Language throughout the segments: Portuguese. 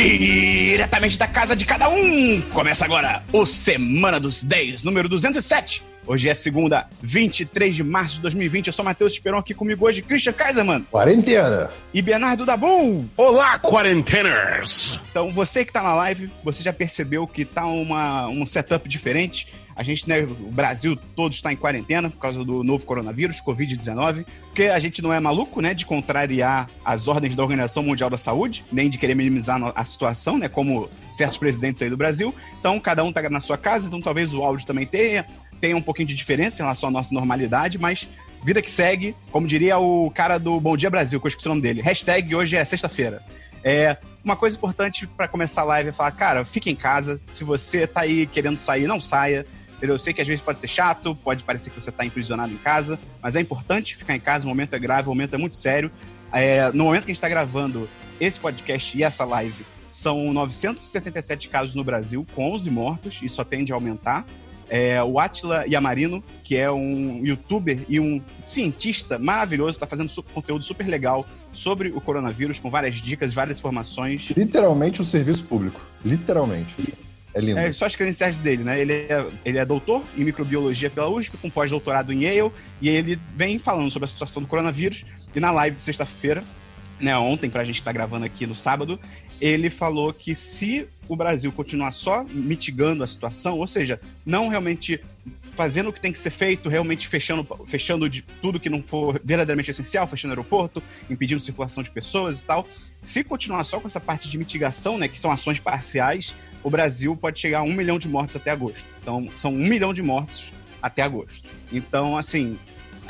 Diretamente da casa de cada um! Começa agora o Semana dos 10, número 207. Hoje é segunda, 23 de março de 2020. Eu sou Matheus Esperon aqui comigo hoje, Christian Kaiserman. Quarentena. E Bernardo Dabu. Olá, quarenteners! Então, você que tá na live, você já percebeu que tá uma, um setup diferente. A gente, né, o Brasil todo está em quarentena por causa do novo coronavírus, Covid-19, porque a gente não é maluco, né, de contrariar as ordens da Organização Mundial da Saúde, nem de querer minimizar a situação, né, como certos presidentes aí do Brasil. Então, cada um tá na sua casa, então talvez o áudio também tenha, tenha um pouquinho de diferença em relação à nossa normalidade, mas vida que segue, como diria o cara do Bom Dia Brasil, que eu esqueci o nome dele. Hashtag hoje é sexta-feira. É, uma coisa importante para começar a live é falar, cara, fique em casa. Se você tá aí querendo sair, não saia. Eu sei que às vezes pode ser chato, pode parecer que você está aprisionado em casa, mas é importante ficar em casa, o momento é grave, o momento é muito sério. É, no momento que a gente está gravando esse podcast e essa live, são 977 casos no Brasil, com 11 mortos, e só tende a aumentar. É, o Atila Yamarino, que é um youtuber e um cientista maravilhoso, está fazendo conteúdo super legal sobre o coronavírus, com várias dicas, várias informações. Literalmente um serviço público. Literalmente. É lindo. É só as credenciais dele, né? Ele é, ele é doutor em microbiologia pela USP, com pós-doutorado em Yale, e ele vem falando sobre a situação do coronavírus. E na live de sexta-feira, né, ontem, pra gente estar tá gravando aqui no sábado, ele falou que se o Brasil continuar só mitigando a situação, ou seja, não realmente fazendo o que tem que ser feito, realmente fechando, fechando de tudo que não for verdadeiramente essencial, fechando aeroporto, impedindo circulação de pessoas e tal. Se continuar só com essa parte de mitigação, né, que são ações parciais, o Brasil pode chegar a um milhão de mortes até agosto. Então, são um milhão de mortes até agosto. Então, assim,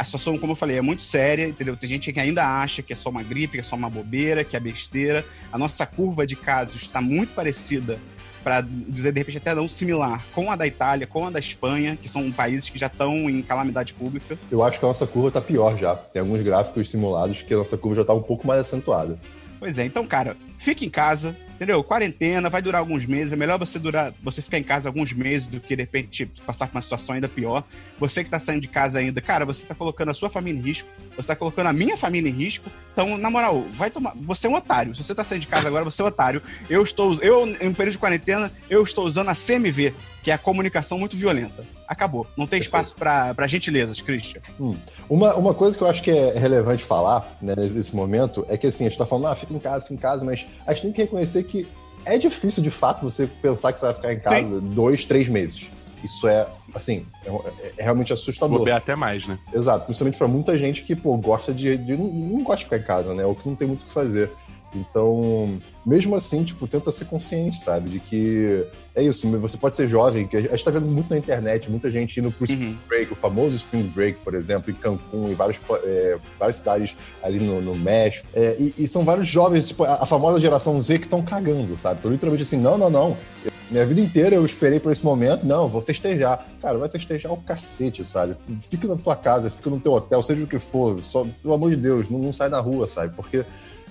a situação, como eu falei, é muito séria, entendeu? Tem gente que ainda acha que é só uma gripe, que é só uma bobeira, que é besteira. A nossa curva de casos está muito parecida, para dizer de repente até não similar, com a da Itália, com a da Espanha, que são países que já estão em calamidade pública. Eu acho que a nossa curva está pior já. Tem alguns gráficos simulados que a nossa curva já está um pouco mais acentuada. Pois é, então, cara, fique em casa, entendeu? Quarentena vai durar alguns meses. É melhor você durar, você ficar em casa alguns meses do que de repente passar por uma situação ainda pior. Você que tá saindo de casa ainda, cara, você tá colocando a sua família em risco, você tá colocando a minha família em risco. Então, na moral, vai tomar. Você é um otário. Se você tá saindo de casa agora, você é um otário. Eu estou. Eu, em período de quarentena, eu estou usando a CMV, que é a comunicação muito violenta. Acabou. Não tem espaço para gentilezas, Christian. Hum. Uma, uma coisa que eu acho que é relevante falar né, nesse momento é que assim, a gente tá falando, ah, fica em casa, fica em casa, mas a gente tem que reconhecer que é difícil, de fato, você pensar que você vai ficar em casa Sim. dois, três meses. Isso é, assim, é, é realmente assustador. Vou até mais, né? Exato, principalmente para muita gente que, pô, gosta de, de não, não, gosta de ficar em casa, né? Ou que não tem muito o que fazer. Então, mesmo assim, tipo, tenta ser consciente, sabe? De que é isso, você pode ser jovem, que a gente tá vendo muito na internet, muita gente indo pro uhum. Spring Break, o famoso Spring Break, por exemplo, em Cancún, em vários, é, várias cidades ali no, no México. É, e, e, são vários jovens, tipo, a, a famosa geração Z que estão cagando, sabe? Estão literalmente assim, não, não, não. Eu, minha vida inteira eu esperei por esse momento, não, vou festejar. Cara, vai festejar o cacete, sabe? Fica na tua casa, fica no teu hotel, seja o que for, só, pelo amor de Deus, não, não sai na rua, sabe? Porque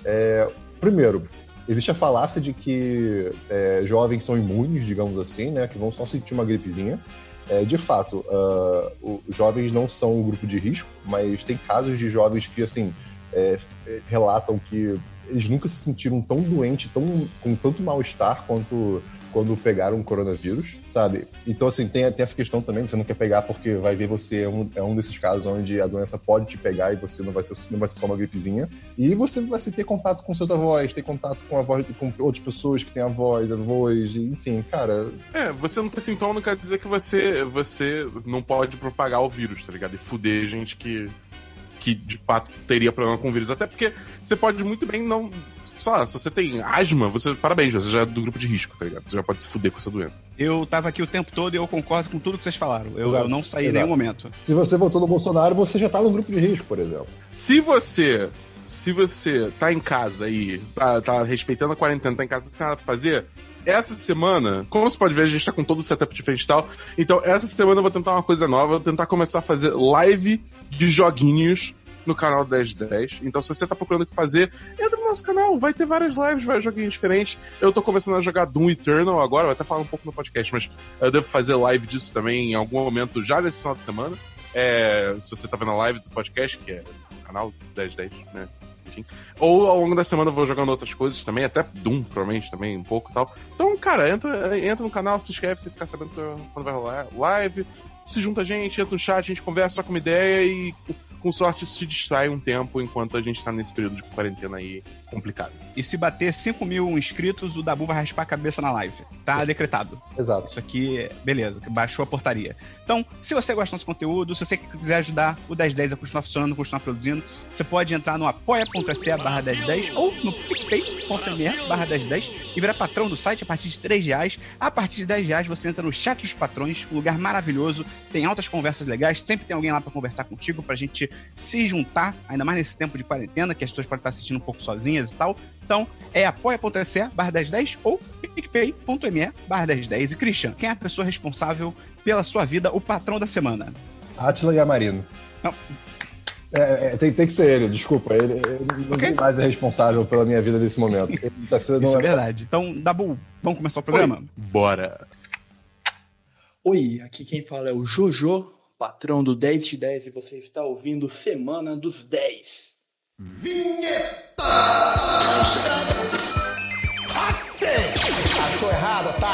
é, Primeiro, existe a falácia de que é, jovens são imunes, digamos assim, né? Que vão só sentir uma gripezinha. É, de fato, uh, os jovens não são um grupo de risco, mas tem casos de jovens que, assim, é, relatam que eles nunca se sentiram tão doentes, tão, com tanto mal-estar quanto quando pegaram o coronavírus, sabe? Então, assim, tem, tem essa questão também, você não quer pegar porque vai ver você é um, é um desses casos onde a doença pode te pegar e você não vai ser, não vai ser só uma gripezinha. E você vai ter contato com seus avós, ter contato com, com outras pessoas que têm avós, avós, enfim, cara... É, você não ter sintoma não quer dizer que você, você não pode propagar o vírus, tá ligado? E fuder gente que que de fato teria problema com o vírus. Até porque você pode muito bem não sei lá, se você tem asma, você, parabéns, você já é do grupo de risco, tá ligado? Você já pode se fuder com essa doença. Eu tava aqui o tempo todo e eu concordo com tudo que vocês falaram. Eu, eu não saí em nenhum momento. Se você votou no Bolsonaro, você já tá no grupo de risco, por exemplo. Se você se você tá em casa aí, tá, tá respeitando a quarentena, tá em casa sem nada pra fazer, essa semana, como você pode ver, a gente tá com todo o setup diferente e tal. Então, essa semana eu vou tentar uma coisa nova, vou tentar começar a fazer live de joguinhos no canal 1010. Então, se você tá procurando o que fazer, entra no nosso canal, vai ter várias lives, vários joguinhos diferentes. Eu tô começando a jogar Doom Eternal agora, vou até falar um pouco no podcast, mas eu devo fazer live disso também em algum momento já nesse final de semana. É, se você tá vendo a live do podcast, que é canal 1010, né? enfim. Ou ao longo da semana eu vou jogando outras coisas também, até Doom, provavelmente, também, um pouco e tal. Então, cara, entra, entra no canal, se inscreve, você ficar sabendo quando vai rolar live, se junta a gente, entra no chat, a gente conversa, com uma ideia e com sorte se distrai um tempo enquanto a gente tá nesse período de quarentena aí complicado. E se bater 5 mil inscritos, o Dabu vai raspar a cabeça na live. Tá decretado. Exato. Isso aqui, beleza, baixou a portaria. Então, se você gosta desse conteúdo, se você quiser ajudar o 1010 a continuar funcionando, continuar produzindo, você pode entrar no apoia.se barra 1010 ou no picpay.me barra 1010 e virar patrão do site a partir de 3 reais. A partir de 10 reais você entra no chat dos patrões, um lugar maravilhoso, tem altas conversas legais, sempre tem alguém lá para conversar contigo, pra gente se juntar, ainda mais nesse tempo de quarentena, que as pessoas podem estar assistindo um pouco sozinhas e tal. Então, é apoia.se barra 1010 ou picpay.me barra 1010. E Christian, quem é a pessoa responsável pela sua vida, o patrão da semana? Atila Gamarino. Não. É, é, tem, tem que ser ele, desculpa. Ele, ele não Ok. mais é responsável pela minha vida nesse momento. Tá sendo Isso é verdade. Então, Dabu, vamos começar o programa? Bora. Oi, aqui quem fala é o Jojo, patrão do 10 de 10 e você está ouvindo Semana dos 10. Achou errado, tá?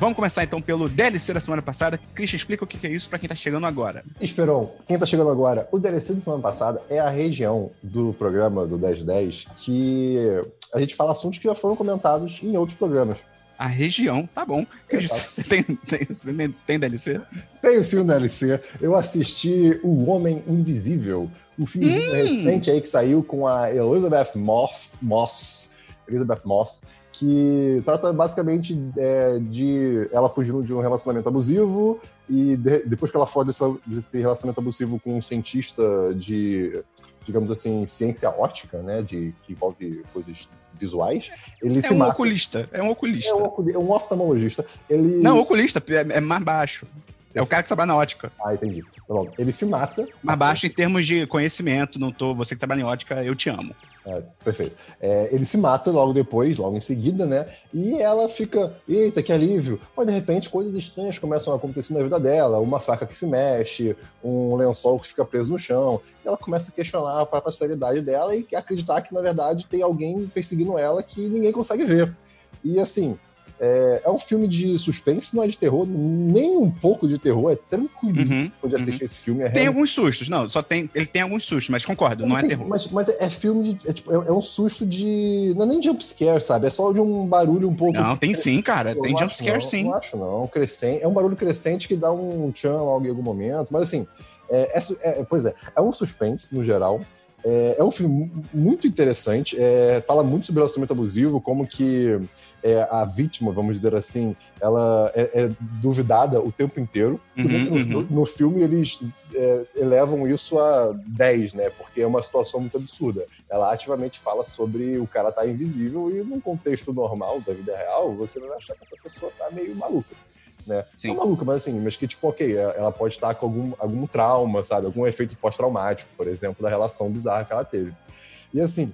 Vamos começar então pelo DLC da semana passada. Christian, explica o que é isso pra quem tá chegando agora. Esperon, quem tá chegando agora, o DLC da semana passada é a região do programa do 1010 que a gente fala assuntos que já foram comentados em outros programas. A região, tá bom. Christian, Exato. você tem, tem, tem- DLC? Tenho sim o DLC. Eu assisti O Homem Invisível, um filmezinho recente aí que saiu com a Elizabeth Moss, Moss Elizabeth Moss, que trata basicamente é, de ela fugindo de um relacionamento abusivo e de- depois que ela foge desse, desse relacionamento abusivo com um cientista de, digamos assim, ciência ótica, né, de, que envolve coisas visuais, ele É se um mata. oculista. É um oculista. É um, oculi- é um oftalmologista. Ele... Não, oculista é, é mais baixo. É o cara que trabalha na ótica. Ah, entendi. Tá bom. Ele se mata. Mais baixo em termos de conhecimento. Não tô. Você que trabalha em ótica, eu te amo. É, perfeito. É, ele se mata logo depois, logo em seguida, né? E ela fica, eita, que alívio. Mas de repente coisas estranhas começam a acontecer na vida dela. Uma faca que se mexe, um lençol que fica preso no chão. E ela começa a questionar a própria seriedade dela e acreditar que, na verdade, tem alguém perseguindo ela que ninguém consegue ver. E assim. É, é um filme de suspense, não é de terror, nem um pouco de terror, é tranquilo Uhum, de assistir esse filme. É Tem realmente- alguns sustos. Não, só tem. Ele tem alguns sustos, mas concordo, não é Assim, terror. Mas, mas é, é filme de. É, tipo, é- é um susto de. Não é nem jumpscare, sabe? É só de um barulho um pouco. Não, tem sim, cara. Eu Tem jumpscare sim. Não acho, não. Crescente, é um barulho crescente que dá um tchan logo em algum momento. Mas assim, é, é é- pois é, é um suspense no geral. É, é um filme mu- muito interessante. é, fala muito sobre relacionamento abusivo, como que é, a vítima, vamos dizer assim, ela é, é duvidada o tempo inteiro. Uhum, no, uhum. no filme eles é, elevam isso a 10, né? Porque é uma situação muito absurda. Ela ativamente fala sobre o cara tá invisível e num contexto normal da vida real, você vai achar que essa pessoa tá meio maluca. Né? Sim. Não maluca, mas assim, mas que tipo, ok, ela pode estar com algum, algum trauma, sabe? Algum efeito pós-traumático, por exemplo, da relação bizarra que ela teve. E assim,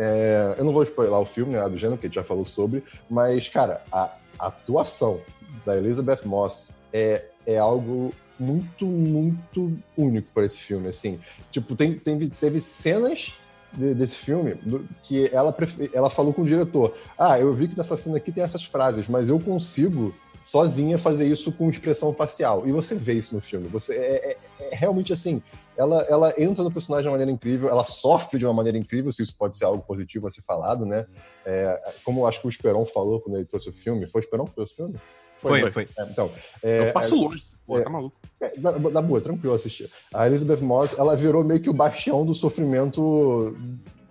é, eu não vou spoiler o filme, né, do gênero, que a gente já falou sobre, mas, cara, a atuação da Elizabeth Moss é, é algo muito, muito único para esse filme, assim. Tipo, tem, tem, teve cenas de- desse filme que ela, ela falou com o diretor, ah, eu vi que nessa cena aqui tem essas frases, mas eu consigo sozinha fazer isso com expressão facial. E você vê isso no filme. Você é, é- é realmente assim. Ela, ela entra no personagem de uma maneira incrível, ela sofre de uma maneira incrível, se isso pode ser algo positivo a ser falado, né? É, como eu acho que o Esperon falou quando ele trouxe o filme. Foi o Esperon que trouxe o filme? Foi, foi. É, então, é, eu passo longe. Pô, é. tá maluco. é, da, da boa, tranquilo assistir. A Elizabeth Moss, ela virou meio que o bastião do sofrimento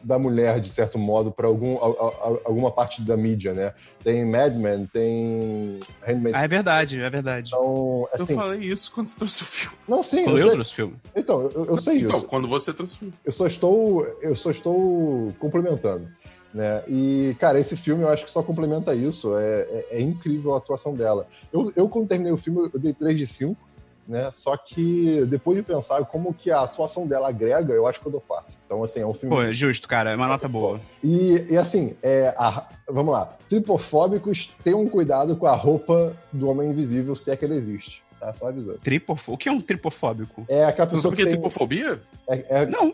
da mulher, de certo modo, para algum, a- a- alguma parte da mídia, né? Tem Mad Men, tem Handmaid's Ah, é verdade, é verdade. Então, assim, eu falei isso quando você trouxe o filme. não, sim, Quando eu eu sei. trouxe o filme. Então, eu, eu sei Não, isso. quando você trouxe o filme. Eu só estou, eu só estou complementando, né? E cara, esse filme eu acho que só complementa isso. É, é- é incrível a atuação dela. Eu, eu quando terminei o filme, eu dei 3 de 5, né? Só que depois de pensar como que a atuação dela agrega, eu acho que eu dou quatro. Então, assim, é um filme. Pô, é justo, cara. É uma nota boa. E, e assim, é, a- vamos lá. Tripofóbicos, tenham cuidado com a roupa do Homem Invisível, se é que ele existe. Tá? Só avisando. Tripofo... O que é um tripofóbico? É aquela Você pessoa sabe o que que é tem... tripofobia? É, é- Não.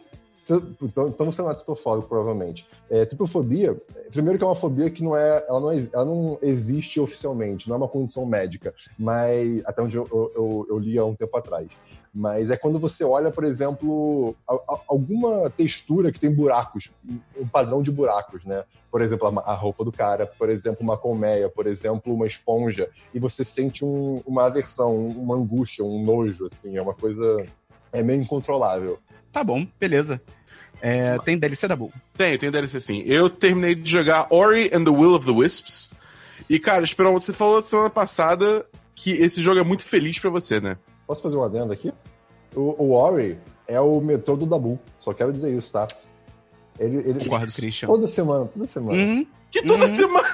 Então, então você não é tripofóbico, provavelmente. É, tripofobia, primeiro que é uma fobia que não é, ela não, ela não existe oficialmente, não é uma condição médica, mas até onde eu, eu- eu- eu li há um tempo atrás. Mas é quando você olha, por exemplo, a- a- alguma textura que tem buracos, um padrão de buracos, né? Por exemplo, a, a roupa do cara, por exemplo, uma colmeia, por exemplo, uma esponja, e você sente um- uma aversão, uma angústia, um nojo, assim, é uma coisa é meio incontrolável. Tá bom, beleza. É, tem DLC da boa. Tem, tem DLC sim. Eu terminei de jogar Ori and the Will of the Wisps. E, cara, Esperão, você falou semana passada que esse jogo é muito feliz pra você, né? Posso fazer um adendo aqui? O, o Ori é o metrô do Dabu. Só quero dizer isso, tá? Ele, ele Concordo, Christian. toda semana, toda semana. Uhum. Que toda Uhum. semana.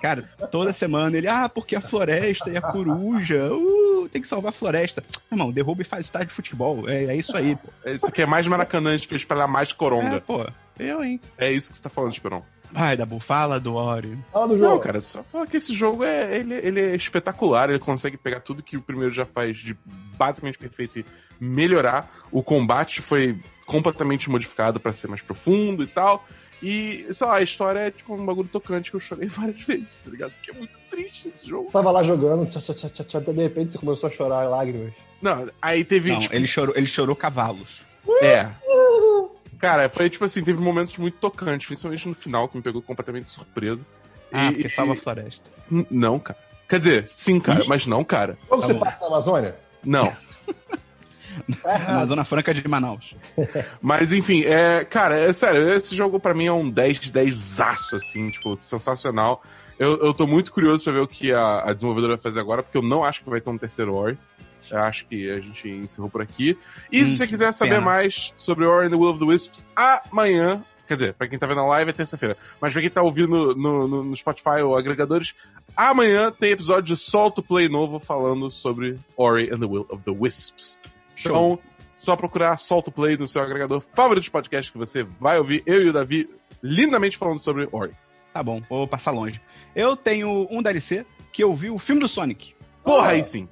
Cara, toda semana ele, ah, porque a floresta e a coruja, uh, tem que salvar a floresta. Irmão, derruba e faz estádio de futebol. É, é isso aí, pô. Isso aqui é mais Maracanã, pra espalhar mais É, coronga. pô. Eu, hein? É, isso que você tá falando, Esperão. Vai, Dabu, fala do Ori. Fala do jogo. Não, cara, só falar que esse jogo é, ele, ele é espetacular, ele consegue pegar tudo que o primeiro já faz de basicamente perfeito e melhorar. O combate foi completamente modificado pra ser mais profundo e tal. E, sei lá, a história é tipo um bagulho tocante que eu chorei várias vezes, tá ligado? Porque é muito triste esse jogo. Você tava lá jogando, tchá, tchá, tchá, tchá, tchá, de repente você começou a chorar lágrimas. Não, aí teve. Não, tipo, ele chorou, ele chorou cavalos. É. Cara, foi tipo assim, teve momentos muito tocantes, principalmente no final, que me pegou completamente de surpresa. Ah, E- porque e- salva a floresta. Não, cara. Quer dizer, sim, cara, Ih. mas não, cara. Como Tá você bom. passa na Amazônia? Não. Tá. Na Zona Franca de Manaus. Mas enfim, é, cara, é sério, esse jogo pra mim é um 10 de 10 aço, assim, tipo, sensacional. Eu, eu tô muito curioso pra ver o que a, a desenvolvedora vai fazer agora, porque eu não acho que vai ter um terceiro Ori. Eu acho que a gente encerrou por aqui. E Hum, se você quiser saber pena. mais sobre Ori and the Will of the Wisps, amanhã, quer dizer, pra quem tá vendo na live é terça-feira, mas pra quem tá ouvindo no, no, no Spotify ou agregadores, amanhã tem episódio de Solto Play novo falando sobre Ori and the Will of the Wisps. Então, só procurar Solto Play no seu agregador favorito de podcast que você vai ouvir eu e o Davi lindamente falando sobre Ori. Tá bom, vou passar longe. Eu tenho um DLC que eu vi o filme do Sonic. Porra, Ah. aí sim.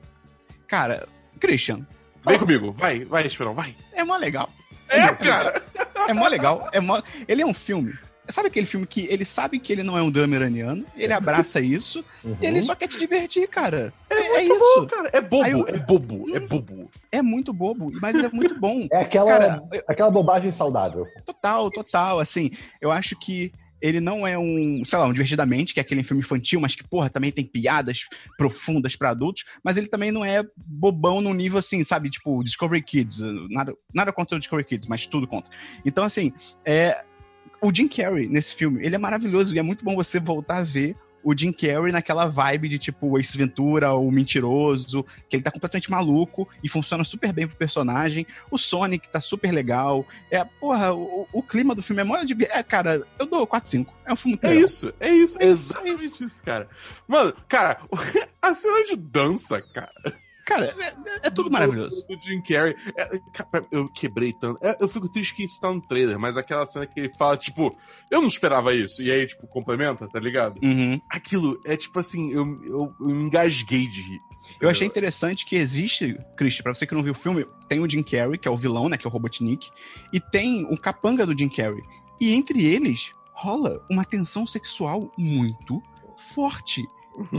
Cara, Christian, Vem comigo. Vai, vai, Esperão, vai. é mó legal. É, cara. É mó legal. É mó... Ele é um filme. Sabe aquele filme que ele sabe que ele não é um drama iraniano, ele abraça isso, Uhum. e ele só quer te divertir, cara. É, é isso. bom, cara. É bobo, eu- é bobo, é bobo. É muito bobo, mas ele é muito bom. É aquela, Cara, aquela bobagem saudável. Total, total. Assim, eu acho que ele não é um, sei lá, um Divertidamente, que é aquele filme infantil, mas que, porra, também tem piadas profundas pra adultos, mas ele também não é bobão no nível assim, sabe? Tipo, Discovery Kids. Nada, nada contra o Discovery Kids, mas tudo contra. Então, assim, é. O Jim Carrey nesse filme, ele é maravilhoso e é muito bom você voltar a ver o Jim Carrey naquela vibe de tipo Ace Ventura, o mentiroso, que ele tá completamente maluco e funciona super bem pro personagem. O Sonic tá super legal. É, porra, o, o clima do filme é mó de. É, cara, eu dou 4, 5. É um filme muito É isso, é isso, é É isso, exatamente é isso. isso. cara. Mano, cara, a cena de dança, cara. Cara, é, é- é tudo do- maravilhoso. Do Jim Carrey. É, eu quebrei tanto. É, eu fico triste que isso tá no trailer, mas aquela cena que ele fala, tipo, eu não esperava isso. E aí, tipo, complementa, tá ligado? Uhum. Aquilo é tipo assim, eu, eu, eu engasguei de rir. Eu achei interessante que existe, Christian, pra você que não viu o filme, tem o Jim Carrey, que é o vilão, né, que é o Robotnik, e tem o capanga do Jim Carrey. E entre eles rola uma tensão sexual muito forte.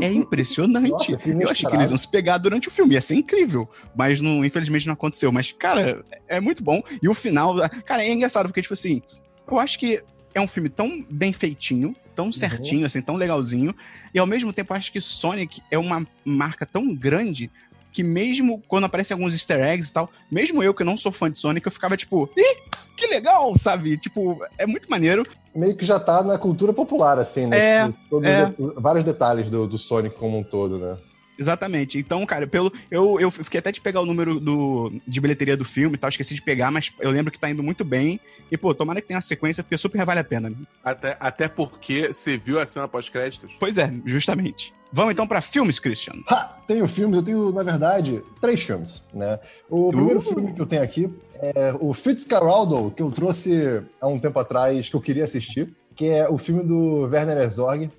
É impressionante. Nossa, eu achei que eles iam se pegar durante o filme, ia ser incrível. Mas não, infelizmente não aconteceu. Mas, cara, é muito bom. E o final. Cara, é engraçado, porque, tipo assim, eu acho que é um filme tão bem feitinho, tão certinho, assim, tão legalzinho. E ao mesmo tempo, eu acho que Sonic é uma marca tão grande que mesmo quando aparecem alguns easter eggs e tal, mesmo eu que não sou fã de Sonic, eu ficava tipo, ih, que legal, sabe? Tipo, é muito maneiro. Meio que já tá na cultura popular, assim, né? É, Tipo, todos é. os vários detalhes do, do Sonic como um todo, né? Exatamente. Então, cara, pelo eu, eu fiquei até de pegar o número do, de bilheteria do filme e tal, esqueci de pegar, mas eu lembro que tá indo muito bem. E, pô, tomara que tenha uma sequência, porque super vale a pena. Até, até porque você viu a cena pós-créditos. Pois é, justamente. Vamos então pra filmes, Christian. Ha! Tenho filmes, eu tenho, na verdade, três filmes, né? O primeiro filme que eu tenho aqui é o Fitzcarraldo, que eu trouxe há um tempo atrás, que eu queria assistir, que é o filme do Werner Herzog,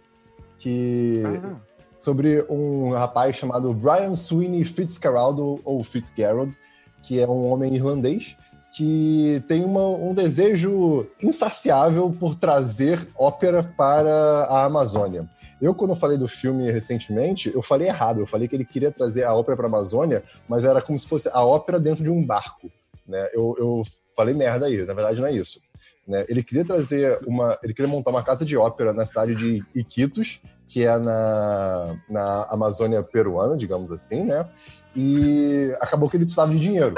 que... Ah. sobre um rapaz chamado Brian Sweeney Fitzcarraldo, ou Fitzgerald, que é um homem irlandês, que tem uma- um desejo insaciável por trazer ópera para a Amazônia. Eu, quando falei do filme recentemente, eu falei errado. Eu falei que ele queria trazer a ópera para a Amazônia, mas era como se fosse a ópera dentro de um barco. Né? Eu, eu falei merda aí, na verdade não é isso. Né? Ele queria trazer uma. Ele queria montar uma casa de ópera na cidade de Iquitos, que é na, na Amazônia peruana, digamos assim, né? E acabou que ele precisava de dinheiro.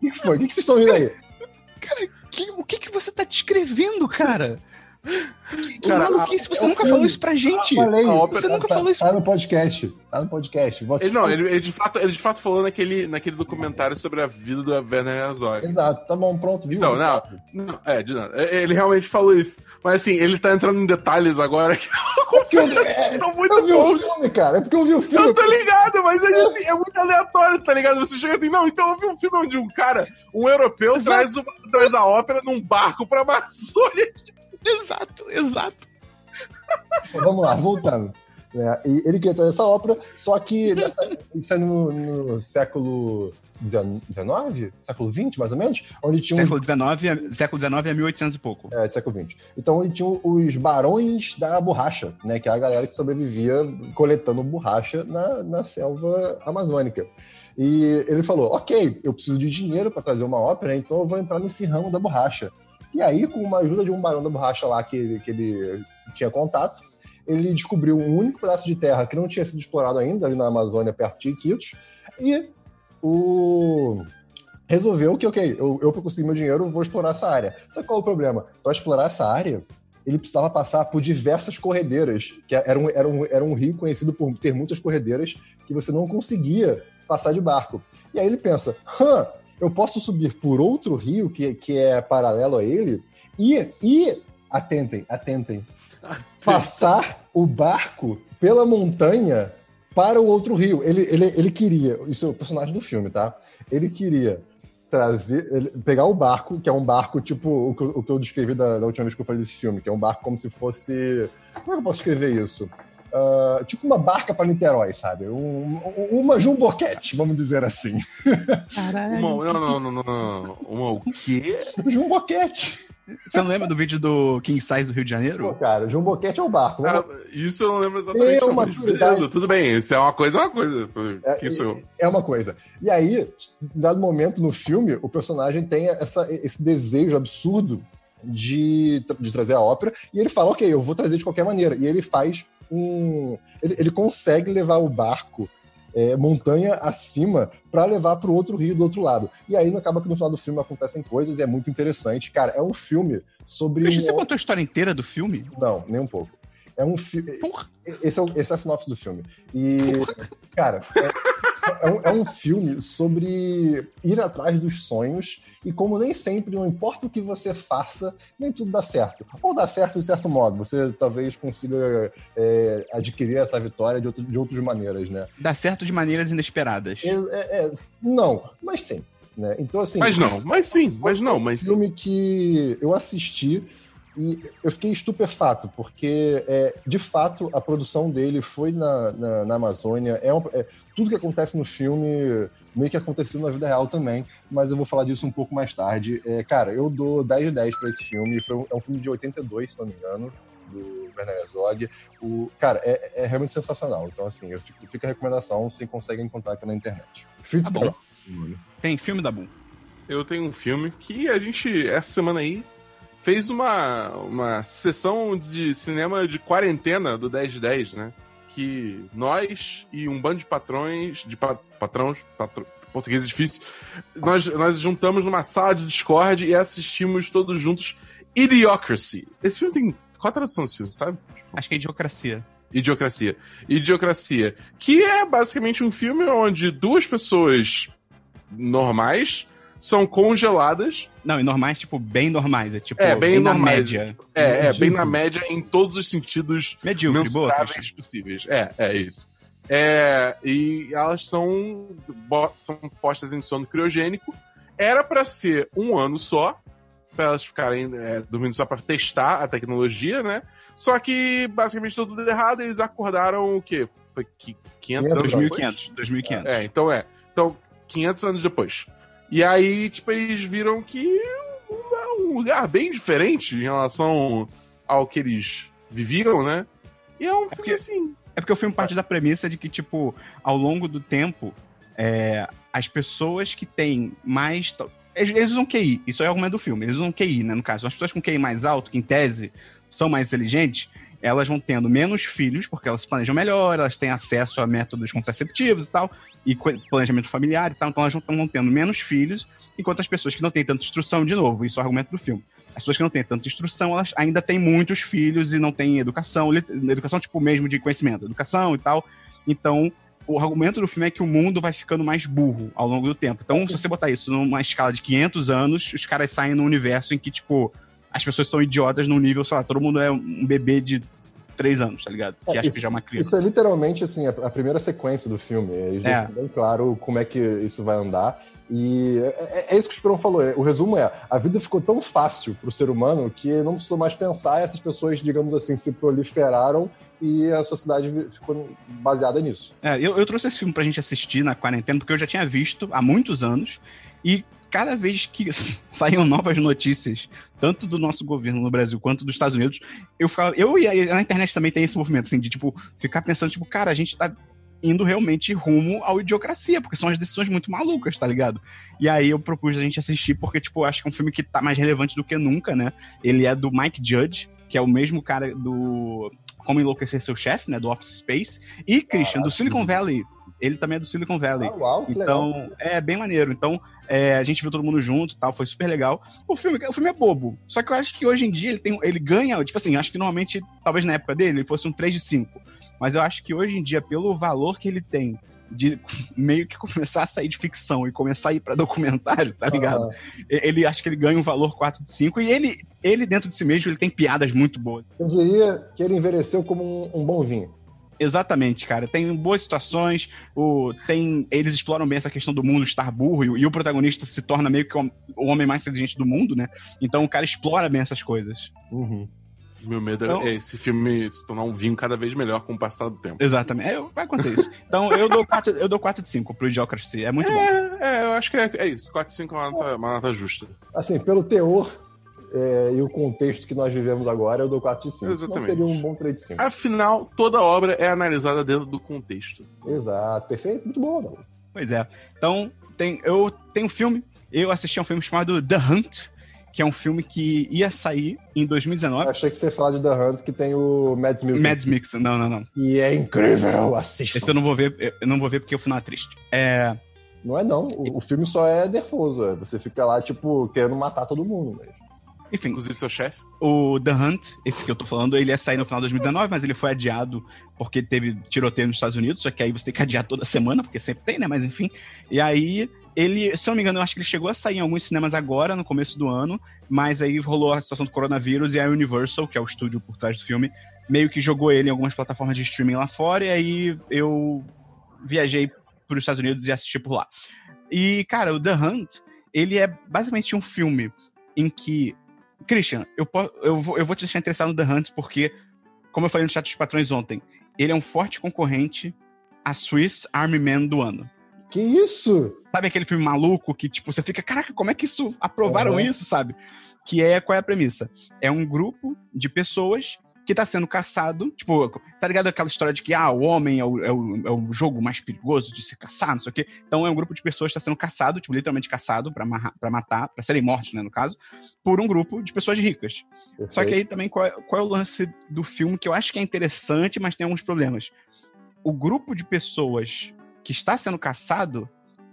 O que foi? O que vocês estão rindo aí? Que- o que, que você tá descrevendo, cara? Que, que Cara, maluquice, você é nunca filme. falou isso pra gente. Falei, a ópera- você nunca tá, falou isso. Tá no podcast. Tá no podcast. Você Ele, não, ele, ele de fato, ele de fato falou naquele, naquele documentário sobre a vida do Werner Herzog. Exato, tá bom, pronto, viu? Não, não. Não, é, de nada. É, Ele realmente falou isso. Mas assim, ele tá entrando em detalhes agora que eu, é, estão muito eu vi o filme, cara. É porque eu vi o filme. Eu tô ligado, mas é, assim, é muito aleatório, tá ligado? Você chega assim, não, então eu vi um filme onde um cara, um europeu, Exato. traz, uma- traz a ópera num barco pra Amazônia. Exato, exato. Vamos lá, voltando. E ele queria trazer essa ópera, só que nessa- isso é no, no século XIX? Século XX, mais ou menos? Onde tinha Século XIX, é- século XIX é 1800 e pouco. É, século XX. Então ele tinha os barões da borracha, né? Que é a galera que sobrevivia coletando borracha na, na selva amazônica. E ele falou: ok, eu preciso de dinheiro para trazer uma ópera, então eu vou entrar nesse ramo da borracha. E aí, com uma ajuda de um barão da borracha lá que, que ele tinha contato, ele descobriu um único pedaço de terra que não tinha sido explorado ainda, ali na Amazônia, perto de Iquitos, e o resolveu que, ok, eu, eu conseguir meu dinheiro, vou explorar essa área. Só que qual é o problema? Para explorar essa área, ele precisava passar por diversas corredeiras, que era um, era um, era um rio conhecido por ter muitas corredeiras que você não conseguia passar de barco. E aí ele pensa, hã, eu posso subir por outro rio que, que é paralelo a ele e, e atentem, atentem, passar o barco pela montanha para o outro rio. Ele, ele, ele queria, isso é o personagem do filme, tá? Ele queria trazer, ele- pegar o barco, que é um barco tipo o que, eu- o que eu descrevi da, da última vez que eu falei desse filme, que é um barco como se fosse. Como é que eu posso escrever isso? Ah, tipo uma barca para Niterói, sabe? Um- um- uma jumboquete, vamos dizer assim. Uma, não, não, não, não, não. Uma o quê? Jumboquete. Você não lembra do vídeo do King Size do Rio de Pô, Janeiro? cara, jumboquete é o barco. Cara, isso eu não lembro exatamente. Maturidade. beleza, tudo bem. Isso é uma coisa, é uma coisa. É, isso é uma coisa. E aí, em dado momento no filme, o personagem tem essa, esse desejo absurdo de, de trazer a ópera, e ele fala, ok, eu vou trazer de qualquer maneira. E ele faz um... Ele, ele consegue levar o barco é, montanha acima para levar para o outro rio do outro lado. E aí acaba que no final do filme acontecem coisas e é muito interessante. Cara, é um filme sobre... Christian, um- você contou a história inteira do filme? Não, nem um pouco. É um filme... Porra. Esse é, o, esse é a sinopse do filme. E, cara, é, é um, é um filme sobre ir atrás dos sonhos e como nem sempre, não importa o que você faça, nem tudo dá certo. Ou dá certo de certo modo. Você talvez consiga é, adquirir essa vitória de, outro, de outras maneiras, né? Dá certo de maneiras inesperadas. É- é- é, não, mas sim. Né? Então, assim. Mas não, mas sim, mas não, um mas sim. filme que eu assisti e eu fiquei estupefato, porque, é, de fato, a produção dele foi na, na, na Amazônia. É, um- é- tudo que acontece no filme meio que aconteceu na vida real também, mas eu vou falar disso um pouco mais tarde. É, cara, eu dou 10 de 10 para esse filme. Foi um, é um filme de 82, se não me engano, do Werner Herzog. O, cara, é, é realmente sensacional. Então, assim, eu fico, fica a recomendação se consegue encontrar aqui na internet. Fritz Tá. Tem filme da Boom. Eu tenho um filme que a gente, essa semana aí, fez uma, uma sessão de cinema de quarentena do 10 de 10, né? Que nós e um bando de patrões, de pa, patrões, patro, português é difícil, nós, nós juntamos numa sala de Discord e assistimos todos juntos Idiocracy. Esse filme tem. Qual a tradução desse filme, sabe? Acho que é Idiocracia. Idiocracia. Idiocracia. Que é basicamente um filme onde duas pessoas normais são congeladas. Não, e normais, tipo, bem normais. É tipo, É, bem na normais. média. É, é, bem na média em todos os sentidos Medíocre, boa. possíveis. É, é isso. É, e elas são, são postas em sono criogênico. Era pra ser um ano só, pra elas ficarem é, dormindo só pra testar a tecnologia, né? Só que basicamente deu tudo errado eles acordaram o quê? Foi que 500 anos 2500, 2500. É, então é. Então, 500 anos depois. E aí, tipo, eles viram que é um lugar bem diferente em relação ao que eles viviam, né? E é um filme porque- assim. É porque o filme parte da premissa de que, tipo, ao longo do tempo, é, as pessoas que têm mais. Eles, eles usam QI, isso é o argumento do filme. Eles usam QI, né? No caso, as pessoas com QI mais alto, que em tese são mais inteligentes, elas vão tendo menos filhos, porque elas se planejam melhor, elas têm acesso a métodos contraceptivos e tal, e planejamento familiar e tal, então elas vão, tendo menos filhos, enquanto as pessoas que não têm tanta instrução, de novo, isso é o argumento do filme. As pessoas que não têm tanta instrução, elas ainda têm muitos filhos e não têm educação, educação tipo mesmo de conhecimento, educação e tal. Então, o argumento do filme é que o mundo vai ficando mais burro ao longo do tempo. Então, se você botar isso numa escala de 500 anos, os caras saem num universo em que, tipo, as pessoas são idiotas num nível, sei lá, todo mundo é um bebê de 3 anos, tá ligado? Que É, acha isso- que já é uma Isso criança. é literalmente assim, a, a primeira sequência do filme. Eles É. deixam bem claro como é que isso vai andar. E é, é isso que o Esperão falou. O resumo é: a vida ficou tão fácil pro ser humano que não precisou mais pensar, essas pessoas, digamos assim, se proliferaram e a sociedade ficou baseada nisso. É, eu, eu trouxe esse filme pra gente assistir na quarentena, porque eu já tinha visto há muitos anos, e cada vez que saíam novas notícias, tanto do nosso governo no Brasil quanto dos Estados Unidos, eu ficava. Eu e a- na internet também tem esse movimento, assim, de tipo, ficar pensando, tipo, cara, a gente tá indo realmente rumo ao idiocracia, porque são as decisões muito malucas, tá ligado? E aí eu propus a gente assistir, porque, tipo, acho que é um filme que tá mais relevante do que nunca, né? Ele é do Mike Judge, que é o mesmo cara do Como Enlouquecer Seu Chefe, né? Do Office Space. E, Christian, do Silicon Valley. Ele também é do Silicon Valley. Ah, uau, que legal. Então, é bem maneiro. Então, é, a gente viu todo mundo junto e tal, foi super legal. O filme, o filme é bobo. Só que eu acho que hoje em dia ele, tem, ele ganha, tipo assim, acho que normalmente, talvez na época dele, ele fosse um 3 de 5. Mas eu acho que hoje em dia, pelo valor que ele tem de meio que começar a sair de ficção e começar a ir pra documentário, tá ligado? Ah, Ele acho que ele ganha um valor 4 de 5 e ele, ele dentro de si mesmo, ele tem piadas muito boas. eu diria que ele envelheceu como um, um bom vinho. Exatamente, cara. Tem boas situações, o, tem, eles exploram bem essa questão do mundo estar burro e, o- e o protagonista se torna meio que o, o homem mais inteligente do mundo, né? Então o cara explora bem essas coisas. Meu medo Então- é esse filme se tornar um vinho cada vez melhor com o passar do tempo. Exatamente. É, vai acontecer isso. Então eu dou 4, eu dou 4 de 5 pro Idiocracy. É muito bom. É, é, eu acho que é, é isso. 4 5 é uma nota, uma nota justa. Assim, pelo teor é, e o contexto que nós vivemos agora, eu dou 4 de 5. Não Exatamente. seria um bom 3 de 5. Afinal, toda obra é analisada dentro do contexto. Exato, perfeito, muito bom, não. Pois é. Então, tem, eu tenho um filme, eu assisti a um filme chamado The Hunt, que é um filme que ia sair em 2019. Achei que você ia falar de The Hunt, que tem o Mads Mikkelsen. Mads Mikkelsen. Não, não, não. E é incrível, assista. Esse eu não vou ver, eu não vou ver porque o final é triste. É, Não é não, o, o filme só é nervoso, é. você fica lá, tipo, querendo matar todo mundo mesmo. Enfim, Inclusive seu chefe. O The Hunt, esse que eu tô falando, ele ia sair no final de 2019, mas ele foi adiado porque teve tiroteio nos Estados Unidos, só que aí você tem que adiar toda semana, porque sempre tem, né? Mas enfim. E aí, ele, se eu não me engano, eu acho que ele chegou a sair em alguns cinemas agora, no começo do ano, mas aí rolou a situação do coronavírus e a Universal, que é o estúdio por trás do filme, meio que jogou ele em algumas plataformas de streaming lá fora, e aí eu viajei para os Estados Unidos e assisti por lá. E, cara, o The Hunt, ele é basicamente um filme em que Christian, eu, po- eu, vou, eu vou te deixar interessado no The Hunt porque, como eu falei no chat dos patrões ontem, ele é um forte concorrente a Swiss Army Man do ano. Que isso? Sabe aquele filme maluco que, tipo, você fica, caraca, como é que isso aprovaram Uhum. isso, sabe? Que é, qual é a premissa? É um grupo de pessoas que tá sendo caçado, tipo, tá ligado aquela história de que, ah, o homem é o, é o, é o jogo mais perigoso de se caçar, não sei o quê. Então é um grupo de pessoas que tá sendo caçado, tipo, literalmente caçado pra matar, pra serem mortos, né, no caso, por um grupo de pessoas ricas. Só que aí também qual é, qual é o lance do filme que eu acho que é interessante, mas tem alguns problemas. O grupo de pessoas que está sendo caçado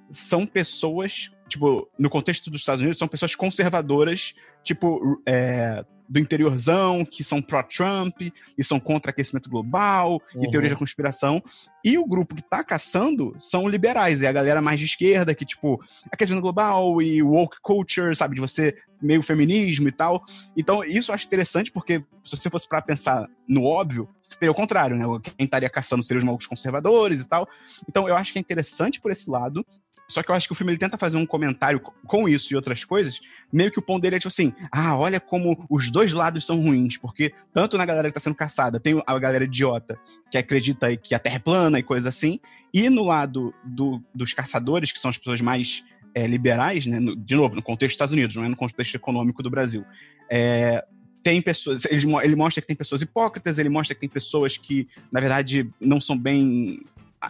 são pessoas, tipo, no contexto dos Estados Unidos, são pessoas conservadoras, tipo, é, do interiorzão, que são pró-Trump e são contra aquecimento global e Uhum. teoria da conspiração. E o grupo que tá caçando são liberais, é a galera mais de esquerda, que, tipo, aquecimento global e woke culture, sabe? De você meio feminismo e tal. Então, isso eu acho interessante, porque se você fosse para pensar no óbvio, seria o contrário, né? Quem estaria caçando seriam os malucos conservadores e tal. Então, eu acho que é interessante por esse lado. Só que eu acho que o filme ele tenta fazer um comentário com isso e outras coisas. Meio que o ponto dele é tipo assim: ah, olha como os dois lados são ruins. Porque tanto na galera que tá sendo caçada, tem a galera idiota que acredita que a Terra é plana e coisa assim. E no lado do, dos caçadores, que são as pessoas mais é, liberais, né? No, de novo, no contexto dos Estados Unidos, não é no contexto econômico do Brasil. É, tem pessoas. Ele, ele, mostra que tem pessoas hipócritas, ele mostra que tem pessoas que, na verdade, não são bem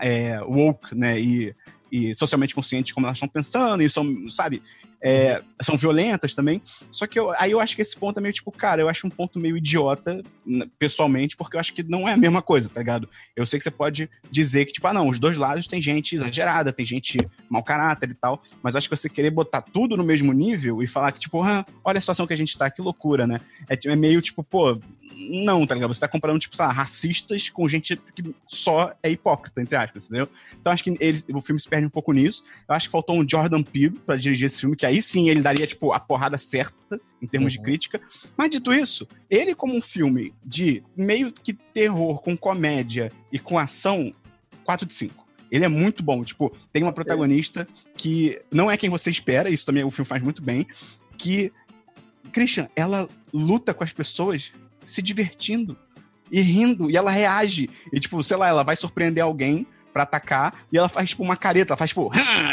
é, woke, né? E e socialmente conscientes como elas estão pensando, e são, sabe, é, são violentas também. Só que eu, aí eu acho que esse ponto é meio tipo, cara, eu acho um ponto meio idiota, pessoalmente, porque eu acho que não é a mesma coisa, tá ligado? Eu sei que você pode dizer que, tipo, ah, não, os dois lados tem gente exagerada, tem gente mau caráter e tal, mas acho que você querer botar tudo no mesmo nível e falar que, tipo, ah, olha a situação que a gente tá, que loucura, né? É, é meio tipo, pô, não, tá ligado? Você tá comparando, tipo, sei lá, racistas com gente que só é hipócrita, entre aspas, entendeu? Então acho que ele, o filme se perde um pouco nisso. Eu acho que faltou um Jordan Peele pra dirigir esse filme, que aí sim ele daria, tipo, a porrada certa em termos uhum. de crítica. Mas dito isso, ele como um filme de meio que terror com comédia e com ação, 4 de 5. Ele é muito bom. Tipo, tem uma protagonista que não é quem você espera, isso também o filme faz muito bem, que Christian, ela luta com as pessoas se divertindo e rindo, e ela reage. E, tipo, sei lá, ela vai surpreender alguém para atacar, e ela faz, tipo, uma careta, ela faz, tipo,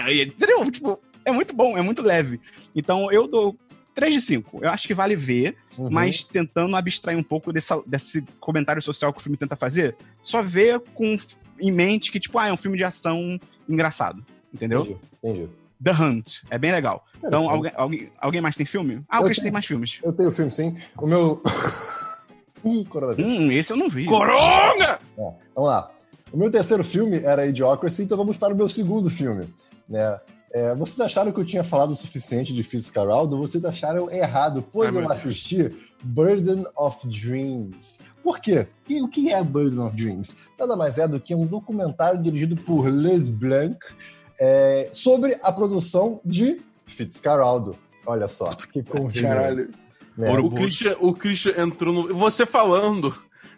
entendeu? Tipo, é muito bom, é muito leve. Então, eu dou 3 de 5. Eu acho que vale ver, uhum. mas tentando abstrair um pouco dessa, desse comentário social que o filme tenta fazer, só ver com em mente que, tipo, ah, é um filme de ação engraçado. Entendeu? Entendi, entendi. The Hunt. É bem legal. Então, alguém, alguém, alguém mais tem filme? Ah, o Christian tem mais filmes. Eu tenho filme, sim. O meu. Ih, coronavírus. Hum, esse eu não vi. Corona! É, vamos lá. O meu terceiro filme era Idiocracy, então vamos para o meu segundo filme. Né? É, vocês acharam que eu tinha falado o suficiente de Fitzcarraldo? Vocês acharam errado, pois eu assisti Burden of Dreams. Por quê? E o que é Burden of Dreams? Nada mais é do que um documentário dirigido por Les Blanc é, sobre a produção de Fitzcarraldo. Olha só, que convívio. Caralho. Né? O, Christian, o Christian entrou no. Você falando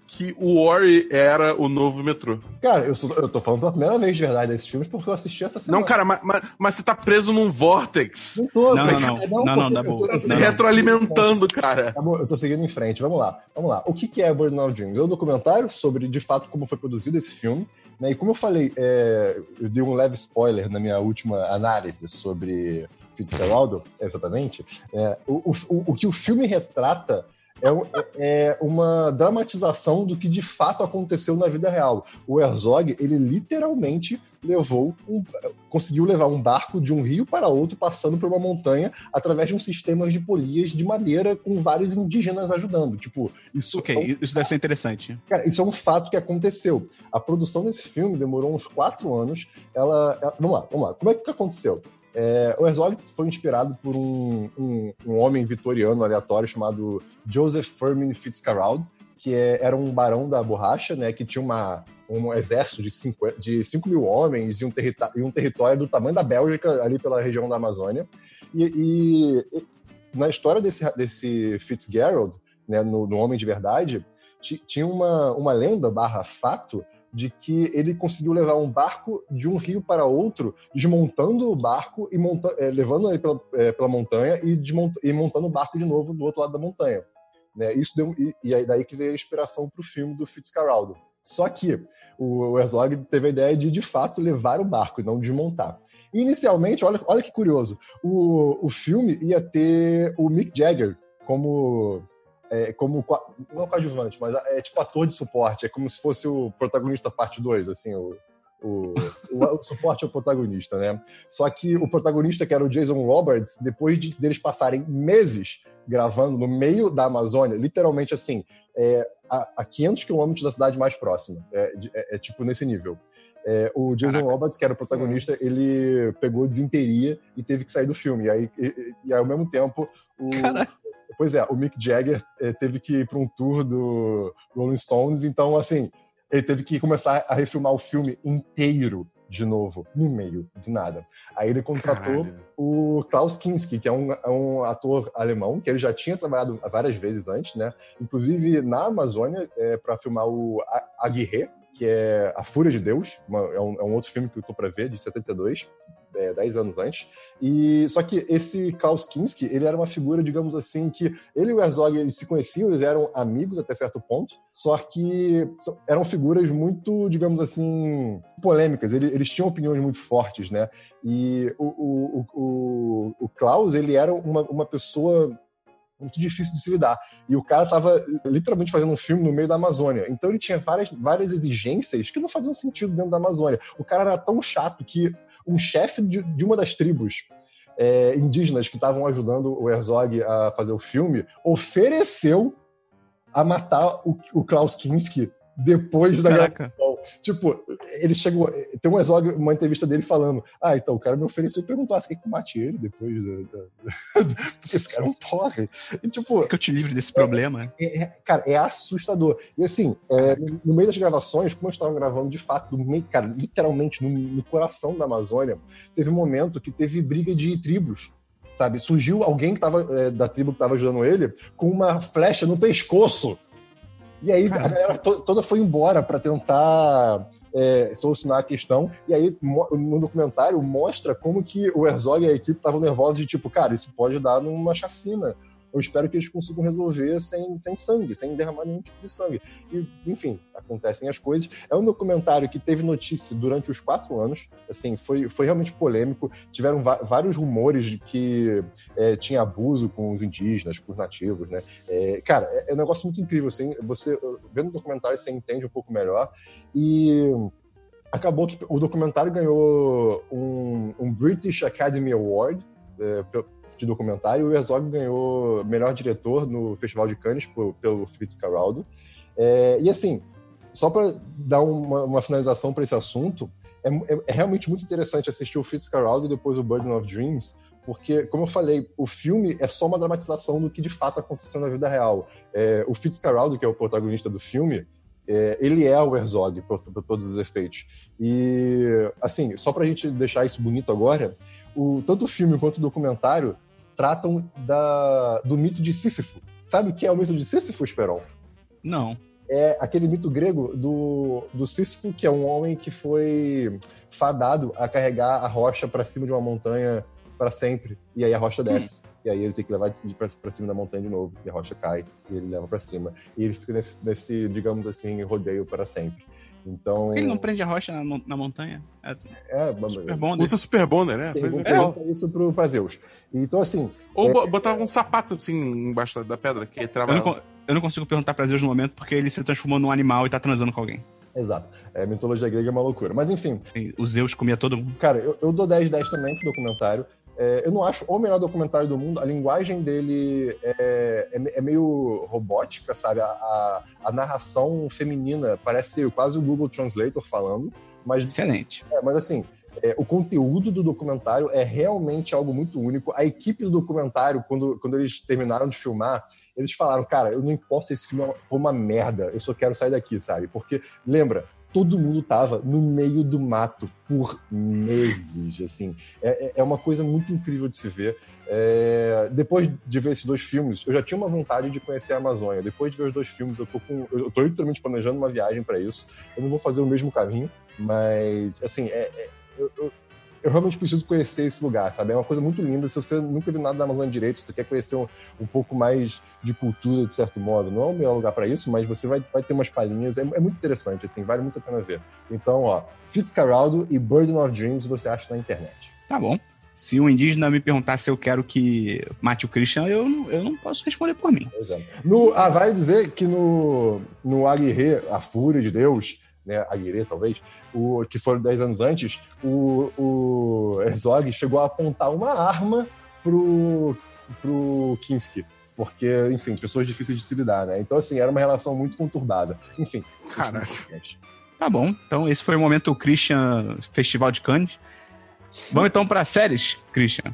que o Ori era o novo metrô. Cara, eu, sou, eu tô falando pela primeira vez de verdade desses filmes porque eu assisti essa semana. Não, cara, mas, mas, mas você tá preso num vortex. Não tô, não, não, não, não, não, não, dá bom. Tá se retroalimentando, cara. Tá bom, eu tô seguindo em frente. Vamos lá, vamos lá. O que, que é Burden of Dreams? É um documentário sobre, de fato, como foi produzido esse filme. Né? E como eu falei, é, eu dei um leve spoiler na minha última análise sobre Fitzgerald, exatamente, é, o, o, o que o filme retrata é, é, uma dramatização do que de fato aconteceu na vida real. O Herzog, ele literalmente levou um, conseguiu levar um barco de um rio para outro, passando por uma montanha, através de um sistema de polias de madeira com vários indígenas ajudando. Tipo, isso. Ok, é um... isso deve ser interessante. Cara, isso é um fato que aconteceu. A produção desse filme demorou uns quatro anos. Ela, ela... Vamos lá, vamos lá. Como é que aconteceu? É, o Herzog foi inspirado por um, um, um, homem vitoriano aleatório chamado Joseph Firmin Fitzgerald, que é, era um barão da borracha, né, que tinha uma, um exército de 5 de cinco mil homens e um, e um, território do tamanho da Bélgica ali pela região da Amazônia. E, e, e na história desse, desse Fitzgerald, né, no, no Homem de Verdade, tinha uma, uma lenda barra fato de que ele conseguiu levar um barco de um rio para outro, desmontando o barco e monta é, levando ele pela, é, pela montanha e, e, montando o barco de novo do outro lado da montanha. Né? Isso deu, e, e aí daí que veio a inspiração para o filme do Fitzcarraldo. Só que o Herzog teve a ideia de, de fato, levar o barco e não desmontar. Inicialmente, olha, olha que curioso, o, o filme ia ter o Mick Jagger como é, como não coadjuvante, mas é tipo ator de suporte, é como se fosse o protagonista parte 2, assim, o, o, o, o, suporte ao protagonista, né? Só que o protagonista, que era o Jason Roberts, depois de, deles passarem meses gravando no meio da Amazônia, literalmente assim, é, a, a 500 quilômetros da cidade mais próxima, é, é, é tipo nesse nível. É, o Jason Caraca. Roberts, que era o protagonista, ele pegou desinteria e teve que sair do filme. E aí, e, e ao mesmo tempo, o, Caraca. Pois é, o Mick Jagger é, teve que ir para um tour do Rolling Stones, então, assim, ele teve que começar a refilmar o filme inteiro de novo, no meio, do nada. Aí ele contratou Caralho. o Klaus Kinski, que é um, é um ator alemão, que ele já tinha trabalhado várias vezes antes, né? Inclusive na Amazônia, é, para filmar o Aguirre, que é A Fúria de Deus, uma- é, um, é um outro filme que eu tô pra ver, de 72, é, 10 anos antes. E só que esse Klaus Kinski, ele era uma figura, digamos assim, que ele e o Herzog eles se conheciam, eles eram amigos até certo ponto, só que eram figuras muito, digamos assim, polêmicas. Ele- Eles tinham opiniões muito fortes, né? E o, o, o, o- Klaus, ele era uma, uma pessoa muito difícil de se lidar. E o cara tava literalmente fazendo um filme no meio da Amazônia. Então ele tinha várias, várias exigências que não faziam sentido dentro da Amazônia. O cara era tão chato que um chefe de, de uma das tribos é, indígenas que estavam ajudando o Herzog a fazer o filme ofereceu a matar o, o Klaus Kinski depois da Caraca. Tipo, ele chegou. Tem um uma entrevista dele falando: Ah, então o cara me ofereceu e perguntou: ah, você quer que eu mate ele depois? Porque esse cara é um porre. E, tipo, Que eu te livre desse problema. é- é- cara, é assustador. E assim, é, no, meio das gravações, como eles estavam gravando de fato, no meio, cara, literalmente no, no coração da Amazônia, teve um momento que teve briga de tribos. Sabe? Surgiu alguém que tava, é, da tribo que estava ajudando ele com uma flecha no pescoço. E aí a galera to- toda foi embora para tentar é, solucionar a questão. E aí no documentário mostra como que o Herzog e a equipe estavam nervosos de tipo, cara, isso pode dar numa chacina. Eu espero que eles consigam resolver sem, sem sangue, sem derramar nenhum tipo de sangue. E, enfim, acontecem as coisas. É um documentário que teve notícia durante os quatro anos. Assim, foi, foi realmente polêmico. Tiveram vários rumores de que é, tinha abuso com os indígenas, com os nativos, né? É, cara, é, é um negócio muito incrível, assim. Você, vendo o documentário, você entende um pouco melhor. E acabou que o documentário ganhou um, um British Academy Award é, de documentário. O Herzog ganhou melhor diretor no Festival de Cannes por- pelo Fitzcarraldo. É, e assim, só para dar uma, uma finalização para esse assunto, é, é- é realmente muito interessante assistir o Fitzcarraldo e depois o Burden of Dreams, porque, como eu falei, o filme é só uma dramatização do que de fato aconteceu na vida real. É, o Fitzcarraldo, que é o protagonista do filme, é, ele é o Herzog, por, todos os efeitos. E, assim, só pra gente deixar isso bonito agora, o, tanto o filme quanto o documentário tratam da, do mito de Sísifo. Sabe o que é o mito de Sísifo, Esperon? Não. é aquele mito grego do, do Sísifo, que é um homem que foi fadado a carregar a rocha para cima de uma montanha para sempre. E aí a rocha desce. E aí ele tem que levar pra cima da montanha de novo. E a rocha cai e ele leva para cima. E ele fica nesse, nesse, digamos assim, rodeio para sempre. Então. Por que ele não prende a rocha na, na montanha? É É, super bom. né? Usa Super Bonder, né? Pergunta, é. pergunta isso pro, pra Zeus. Então, assim, Ou É. bo- botava um sapato assim embaixo da pedra que trava. Eu não, eu não consigo perguntar pra Zeus no momento porque ele se transformou num animal e tá transando com alguém. exato. É, mitologia grega é uma loucura. Mas, enfim, O Zeus comia todo mundo. Cara, eu, eu dou 10 10 também pro documentário. É, eu não acho o melhor documentário do mundo. A linguagem dele é, é, é meio robótica, sabe? A, a, a narração feminina parece quase o Google Translator falando. Mas, Excelente. é, mas assim, é, o conteúdo do documentário é realmente algo muito único. A equipe do documentário, quando, quando eles terminaram de filmar, eles falaram, cara, eu não importa se esse filme foi uma merda, eu só quero sair daqui, sabe? Porque, lembra, todo mundo tava no meio do mato por meses, assim. É, é- é uma coisa muito incrível de se ver. É, depois de ver esses dois filmes, eu já tinha uma vontade de conhecer a Amazônia. Depois de ver os dois filmes, eu tô, com, eu tô literalmente planejando uma viagem para isso. Eu não vou fazer o mesmo caminho, mas, assim, é- é- eu, eu- eu realmente preciso conhecer esse lugar, sabe? É uma coisa muito linda. Se você nunca viu nada da Amazônia direito, se você quer conhecer um, um pouco mais de cultura, de certo modo, não é o melhor lugar para isso, mas você vai, vai ter umas palhinhas. É, é muito interessante, assim, vale muito a pena ver. Então, ó, Fitzcarraldo e Burden of Dreams você acha na internet. Tá bom. Se um indígena me perguntar se eu quero que mate o Christian, eu, não- eu não posso responder por mim. É. No, ah, vale dizer que no, no Aguirre, A Fúria de Deus, né, Aguirre talvez, o, que foram 10 anos antes, o, o Herzog chegou a apontar uma arma pro, pro Kinski. Porque, enfim, pessoas difíceis de se lidar, né? Então, assim, era uma relação muito conturbada. Enfim. Caralho. Tá bom. Então, esse foi o momento Christian Festival de Cannes. Vamos então pra séries, Christian.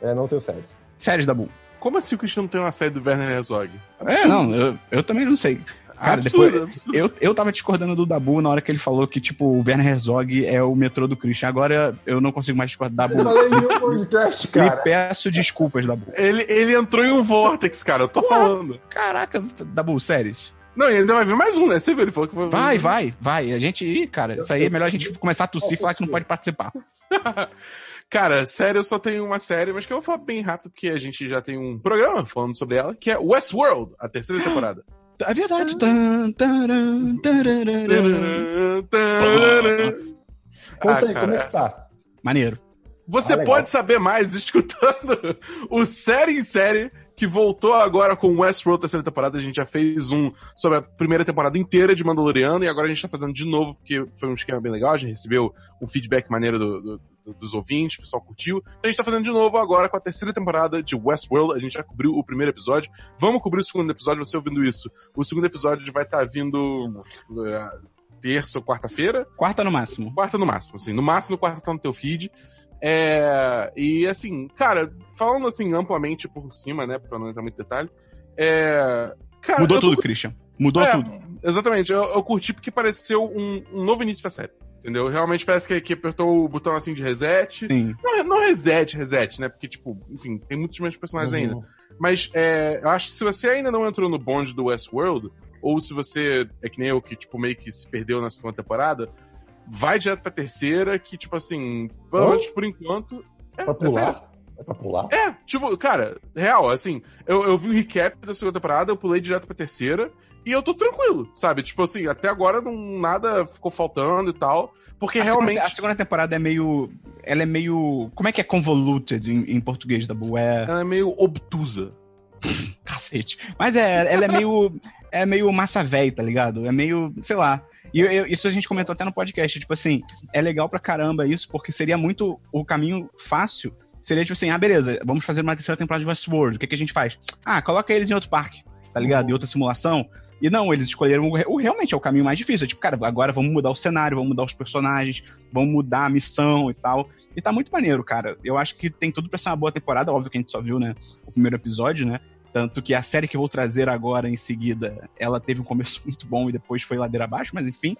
É, não tenho séries. Séries da Bull. Como assim o Cristiano tem uma série do Werner Herzog? É, não, eu, eu também não sei. Cara, absurdo, depois- absurdo. Eu, eu tava discordando do Dabu na hora que ele falou que, tipo, o Werner Herzog é o metrô do Christian. Agora eu não consigo mais discordar. Dabu, falei em um podcast, me cara. peço desculpas, Dabu. Ele, ele entrou em um Vortex, cara, eu tô falando. Caraca, Dabu, séries. Não, e ainda vai vir mais um, né? Você viu? Ele falou que vai Vai, vai, vai. A gente, ih, cara, isso aí é melhor a gente começar a tossir e falar que não pode participar. Cara, série eu só tenho uma série, mas que eu vou falar bem rápido, porque a gente já tem um programa falando sobre ela, que é Westworld, a terceira temporada. É verdade. Conta Ah, aí, cara, como é que tá? Maneiro. Você Ah, pode saber mais escutando o Série em Série, que voltou agora com Westworld terceira temporada. A gente já fez um sobre a primeira temporada inteira de Mandaloriano e agora a gente tá fazendo de novo, porque foi um esquema bem legal. A gente recebeu um feedback maneiro do- do- do- dos ouvintes, o pessoal curtiu. Então a gente tá fazendo de novo agora com a terceira temporada de Westworld. A gente já cobriu o primeiro episódio. Vamos cobrir o segundo episódio, você ouvindo isso. O segundo episódio vai estar vindo eh, terça ou quarta-feira Quarta no máximo. quarta no máximo, assim. No máximo, quarta tá no teu feed. É, e assim, cara, falando assim amplamente por cima, né, pra não entrar muito em detalhe, é, cara, Mudou tô- tudo, Christian. Mudou é, tudo. Exatamente, eu, eu curti porque pareceu um, um novo início pra série. Entendeu? Realmente parece que, que apertou o botão assim de reset. Sim. Não, não reset, reset, né? Porque, tipo, enfim, tem muitos mais personagens ainda. Uhum. Mas é, eu acho que se você ainda não entrou no bonde do Westworld, ou se você é que nem eu, que, tipo, meio que se perdeu na segunda temporada, vai direto pra terceira, que, tipo assim, pelo menos por enquanto. É, Pra é pular? É pra pular? É, tipo, cara, real, assim, eu, eu vi o recap da segunda temporada, eu pulei direto pra terceira, e eu tô tranquilo, sabe? Tipo assim, até agora não, nada ficou faltando e tal, porque A realmente... segunda, a segunda temporada é meio. Ela é meio. Como é que é convoluted em, em português, Dabu? É. Ela é meio obtusa. Cacete. Mas é, ela é meio. É meio massa véi, tá ligado? É meio. Sei lá. E eu- isso a gente comentou até no podcast. Tipo assim, é legal pra caramba isso, porque seria muito. O caminho fácil seria tipo assim: ah, beleza, vamos fazer uma terceira temporada de Westworld. O que, que a gente faz? Ah, coloca eles em outro parque, tá ligado? Em outra simulação. E não, eles escolheram o, o- realmente é o caminho mais difícil. É tipo, cara, agora vamos mudar o cenário, vamos mudar os personagens, vamos mudar a missão e tal. E tá muito maneiro, cara. Eu acho que tem tudo pra ser uma boa temporada. Óbvio que a gente só viu, né, o primeiro episódio, né? Tanto que a série que eu vou trazer agora em seguida, ela teve um começo muito bom e depois foi ladeira abaixo, mas enfim.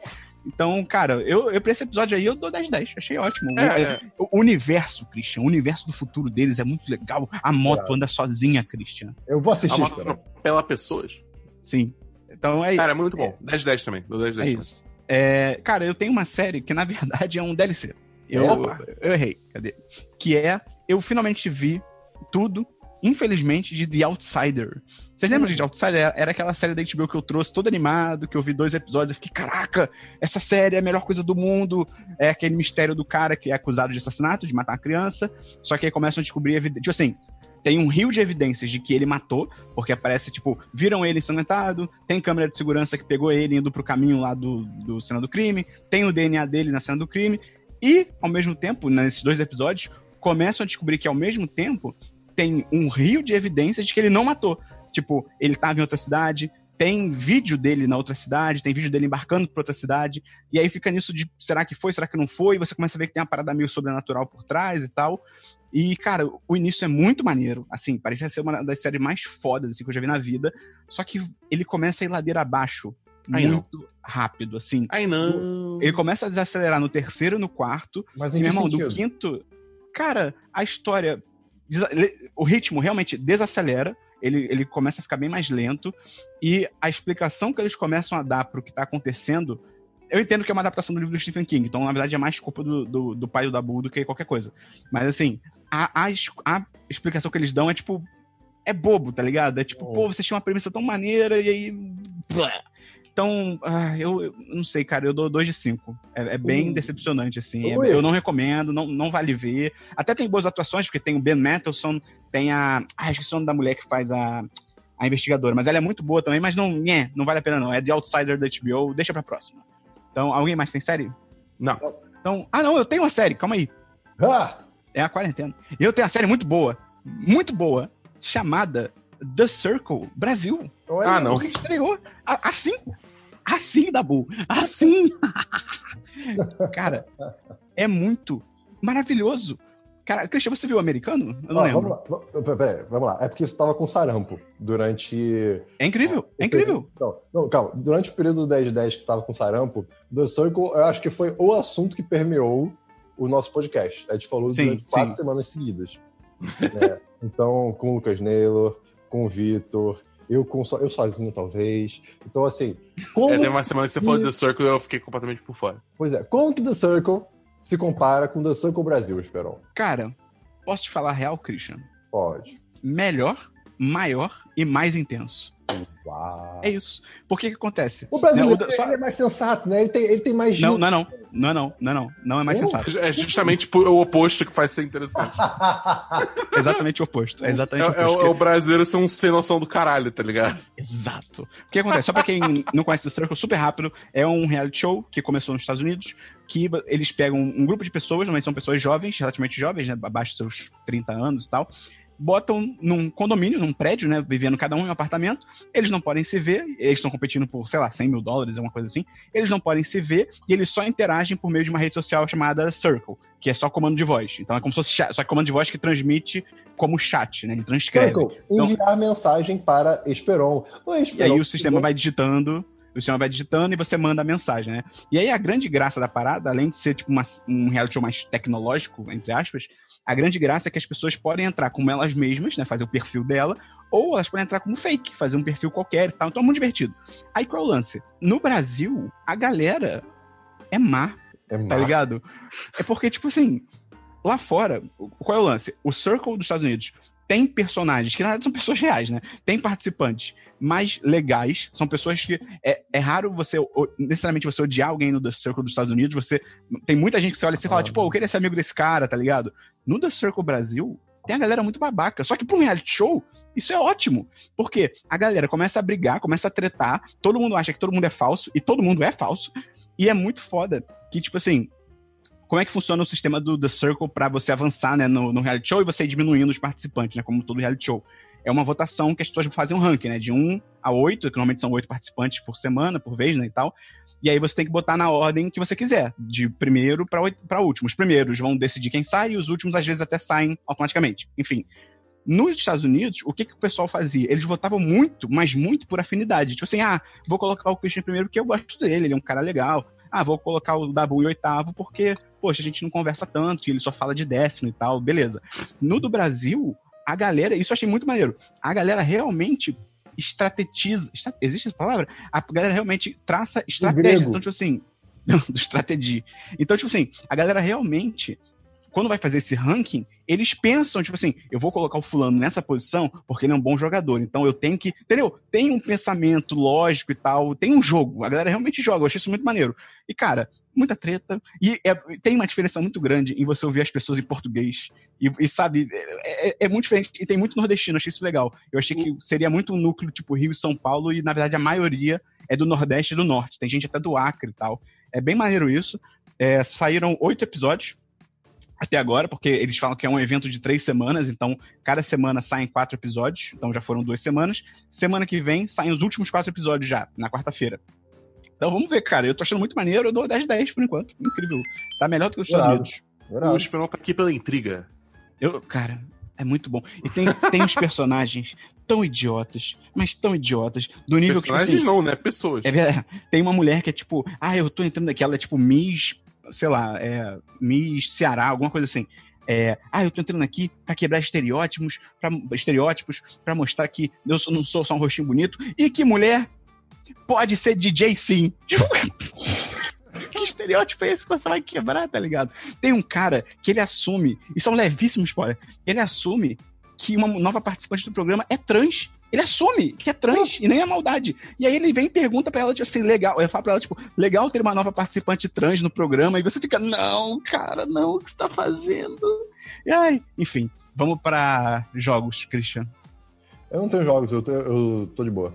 Então, cara, eu, eu pra esse episódio aí eu dou 10 de 10. Achei ótimo. O- É, é- é. O universo, Christian, o universo do futuro deles é muito legal. A moto É. anda sozinha, Christian. Eu vou A assistir, moto espera. atropela pessoas. Sim. Então é, Cara, é muito bom. 10 10 também. Dou 10 é 10 isso. É, cara, eu tenho uma série que na verdade é um DLC. Eu, Opa. eu errei. Cadê? Que é. Eu finalmente vi tudo, infelizmente, de The Outsider. Vocês lembram de The Outsider? Era aquela série da HBO que eu trouxe todo animado, que eu vi dois episódios e fiquei, caraca, essa série é a melhor coisa do mundo. É aquele mistério do cara que é acusado de assassinato, de matar uma criança. Só que aí começam a descobrir evidências. Tipo assim, tem um rio de evidências de que ele matou, porque aparece, tipo, viram ele ensanguentado, tem câmera de segurança que pegou ele indo pro caminho lá do, do cena do crime, tem o DNA dele na cena do crime, e, ao mesmo tempo, nesses dois episódios, começam a descobrir que, ao mesmo tempo, tem um rio de evidências de que ele não matou. Tipo, ele estava em outra cidade, tem vídeo dele na outra cidade, tem vídeo dele embarcando pra outra cidade, e aí fica nisso de será que foi, será que não foi, e você começa a ver que tem uma parada meio sobrenatural por trás e tal. E, cara, o início é muito maneiro. Assim, parecia ser uma das séries mais fodas assim, que eu já vi na vida. Só que ele começa a ir ladeira abaixo Ai, muito rápido, assim. Ai, não. Ele começa a desacelerar no terceiro e no quarto. Mas E, em meu que irmão, do sentido? quinto. Cara, a história. O ritmo realmente desacelera. Ele, ele começa a ficar bem mais lento. E a explicação que eles começam a dar pro que tá acontecendo. Eu entendo que é uma adaptação do livro do Stephen King, então na verdade é mais culpa do, do, do pai do Dabu do que qualquer coisa. Mas assim, a, a, a explicação que eles dão é tipo. É bobo, tá ligado? É tipo, Oh. pô, vocês tinham uma premissa tão maneira e aí. blá. Então, ah, eu, eu não sei, cara, eu dou 2 de 5. É, é bem Uh. decepcionante, assim. É- eu não recomendo, não, não vale ver. Até tem boas atuações, porque tem o Ben Mendelsohn, tem a. Ah, esqueci o nome da mulher que faz a, a investigadora, mas ela é muito boa também, mas não, nhé, não vale a pena, não. É The Outsider da HBO, deixa pra próxima. Então, alguém mais tem série? Não. Então, ah, não, eu tenho uma série, calma aí. Ah! É a quarentena. E eu tenho uma série muito boa, muito boa, chamada The Circle Brasil. Olha, Ah, não. Porque estreou assim. Assim, Dabu. Assim. Cara, é muito maravilhoso. Cara, Christian, você viu o americano? Eu não Ó, lembro. Vamos lá, vamos- pera aí, vamos lá. É porque você tava com sarampo durante. É incrível, é incrível. Não, não, calma. Durante o período do 10 de 10 que você tava com sarampo, The Circle, eu acho que foi o assunto que permeou o nosso podcast. A gente falou Sim, durante quatro sim. semanas seguidas. É, então, com o Lucas Naylor, com o Vitor, eu, com so- eu sozinho, talvez. Então, assim, como, É, tem uma semana que você falou The Circle e eu fiquei completamente por fora. pois é, como que The Circle se compara com The Circle Brasil, Esperon? Cara, posso te falar a real, Christian? Pode. Melhor, maior e mais intenso. Uau. É isso. Por que que acontece? O brasileiro Não, o só- ele é mais sensato, né? Ele tem, ele tem mais Não, não, é não. Não, é não. Não, é não. Não é mais Não? sensato. É justamente o oposto que faz ser interessante. É exatamente o oposto. É É, exatamente o é oposto. o, é o brasileiro ser um sem noção do caralho, tá ligado? Exato. O que acontece? Só pra quem não conhece The Circle, super rápido, é um reality show que começou nos Estados Unidos, que eles pegam um grupo de pessoas, normalmente são pessoas jovens, relativamente jovens, né, abaixo dos seus 30 anos e tal, botam num condomínio, num prédio, né, vivendo cada um em um apartamento, eles não podem se ver, eles estão competindo por, sei lá, 100 mil dólares, alguma coisa assim, eles não podem se ver e eles só interagem por meio de uma rede social chamada Circle, que é só comando de voz. Então é como se fosse chat, só que comando de voz que transmite como chat, né, ele transcreve. Circle, Então- enviar mensagem para Esperon. Oi, E Esperon. aí o sistema vai digitando, o sistema vai digitando e você manda a mensagem, né? E aí a grande graça da parada, além de ser tipo uma- um reality show mais tecnológico, entre aspas, a grande graça é que as pessoas podem entrar como elas mesmas, né? Fazer o perfil dela, ou elas podem entrar como fake, fazer um perfil qualquer e tal. Então é muito divertido. Aí qual é o lance? No Brasil, a galera é má, É tá má. ligado? É porque, tipo assim, lá fora, qual é o lance? O Circle dos Estados Unidos tem personagens que na verdade são pessoas reais, né? Tem participantes mais legais, são pessoas que é, é raro você necessariamente você odiar alguém no The Circle dos Estados Unidos, você tem muita gente que você olha e fala, Ah. tipo, "Pô, eu queria ser amigo desse cara, tá ligado? No The Circle Brasil, tem a galera muito babaca. Só que pra um reality show, isso é ótimo. Porque a galera começa a brigar, começa a tretar, todo mundo acha que todo mundo é falso, e todo mundo é falso. E é muito foda que, tipo assim, como é que funciona o sistema do The Circle pra você avançar, né, no, no reality show e você ir diminuindo os participantes, né, como todo reality show. É uma votação que as pessoas fazem um ranking, né, de 1 a 8, que normalmente são 8 participantes por semana, por vez, né, e tal. E aí você tem que botar na ordem que você quiser, de primeiro pra último. Os primeiros vão decidir quem sai e os últimos às vezes até saem automaticamente. Enfim, nos Estados Unidos, o que, que o pessoal fazia? Eles votavam muito, mas muito por afinidade. Tipo assim, ah, vou colocar o Christian primeiro porque eu gosto dele, ele é um cara legal. Ah, vou colocar o Dabu em oitavo porque, poxa, a gente não conversa tanto e ele só fala de décimo e tal, beleza. No do Brasil, a galera, isso eu achei muito maneiro, a galera realmente estrategiza, estra- existe essa palavra? A galera realmente traça estratégias. Então, tipo assim, do estratégia. Então, tipo assim, a galera realmente quando vai fazer esse ranking, eles pensam, tipo assim, eu vou colocar o fulano nessa posição porque ele é um bom jogador. Então eu tenho que. Entendeu? Tem um pensamento lógico e tal, tem um jogo. A galera realmente joga. Eu achei isso muito maneiro. E, cara, muita treta. E é- tem uma diferença muito grande em você ouvir as pessoas em português. E, e, sabe, é, é- é muito diferente. E tem muito nordestino, achei isso legal. Eu achei que seria muito um núcleo tipo Rio e São Paulo, e na verdade a maioria é do Nordeste e do Norte. Tem gente até do Acre e tal. É bem maneiro isso. É, saíram oito episódios até agora, porque eles falam que é um evento de três semanas, então cada semana saem quatro episódios, então já foram duas semanas. Semana que vem saem os últimos quatro episódios já, na quarta-feira. Então vamos ver, cara. Eu tô achando muito maneiro, eu dou 10 10 por enquanto. Incrível. Tá melhor do que os Estados. Unidos. O Irado. Esperão tá aqui pela intriga. Eu, cara, é muito bom. E tem, tem uns personagens tão idiotas, mas tão idiotas, do nível que, tipo Personagens assim, não, né? Pessoas. É verdade. Tem uma mulher que é tipo, ah, eu tô entrando aqui, ela é tipo Miss, sei lá, é, Miss Ceará, alguma coisa assim. É, ah, eu tô entrando aqui pra quebrar estereótipos, pra, estereótipos, pra mostrar que eu não sou só um rostinho bonito e que mulher pode ser DJ sim. Tipo, que estereótipo é esse que você vai quebrar, tá ligado? Tem um cara que ele assume, isso é um levíssimo spoiler, ele assume que uma nova participante do programa é trans. Ele assume que é trans e nem é maldade. E aí ele vem e pergunta pra ela, tipo assim, legal. Eu falo pra ela, tipo, legal ter uma nova participante trans no programa. E você fica, não, cara, não, o que você tá fazendo? E ai, enfim, vamos pra jogos, Christian. Eu não tenho jogos, eu tô, eu tô de boa.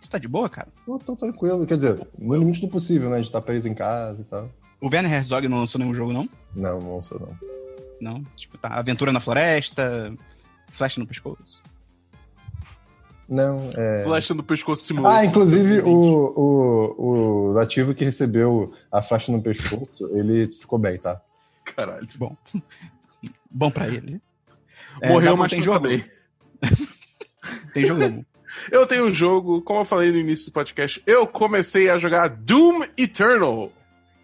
Você tá de boa, cara? Eu tô tranquilo. Quer dizer, no limite do possível, né? De estar preso em casa e tal. O Werner Herzog não lançou nenhum jogo, não? Não, não sou, não. Não? Tipo, tá, Aventura na Floresta, Flecha no pescoço. Não, é. Flecha no pescoço simulado. Ah, inclusive o, o, o nativo que recebeu a faixa no pescoço, ele ficou bem, tá? Caralho. Bom. Bom pra ele. É, Morreu, mas tem jogo. Tem jogo. Eu tenho um jogo, como eu falei no início do podcast, eu comecei a jogar Doom Eternal.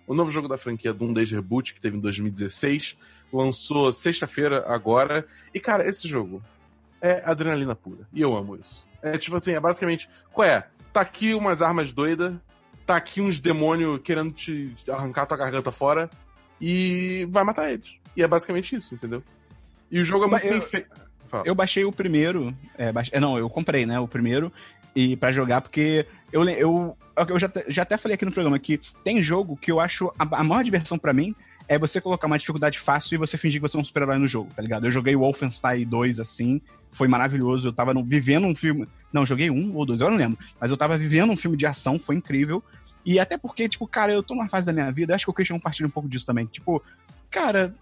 O novo jogo da franquia Doom Desde Reboot, que teve em 2016. Lançou sexta-feira agora. E, cara, esse jogo é adrenalina pura. E eu amo isso. É tipo assim, é basicamente, qual é? Tá aqui umas armas doidas, tá aqui uns demônios querendo te arrancar tua garganta fora e vai matar eles. E é basicamente isso, entendeu? E o jogo é muito Eu- bem feito. Eu baixei o primeiro. É, é, Não, eu comprei, né? O primeiro. E para jogar, porque eu, eu, eu já, já até falei aqui no programa que tem jogo que eu acho a, a maior diversão pra mim é você colocar uma dificuldade fácil e você fingir que você é um super-herói no jogo, tá ligado? Eu joguei o Wolfenstein 2 assim, foi maravilhoso. Eu tava no- vivendo um filme. Não, joguei um ou dois, eu não lembro. Mas eu tava vivendo um filme de ação, foi incrível. E até porque, tipo, cara, eu tô numa fase da minha vida, acho que o Christian compartilha um pouco disso também. Tipo, cara,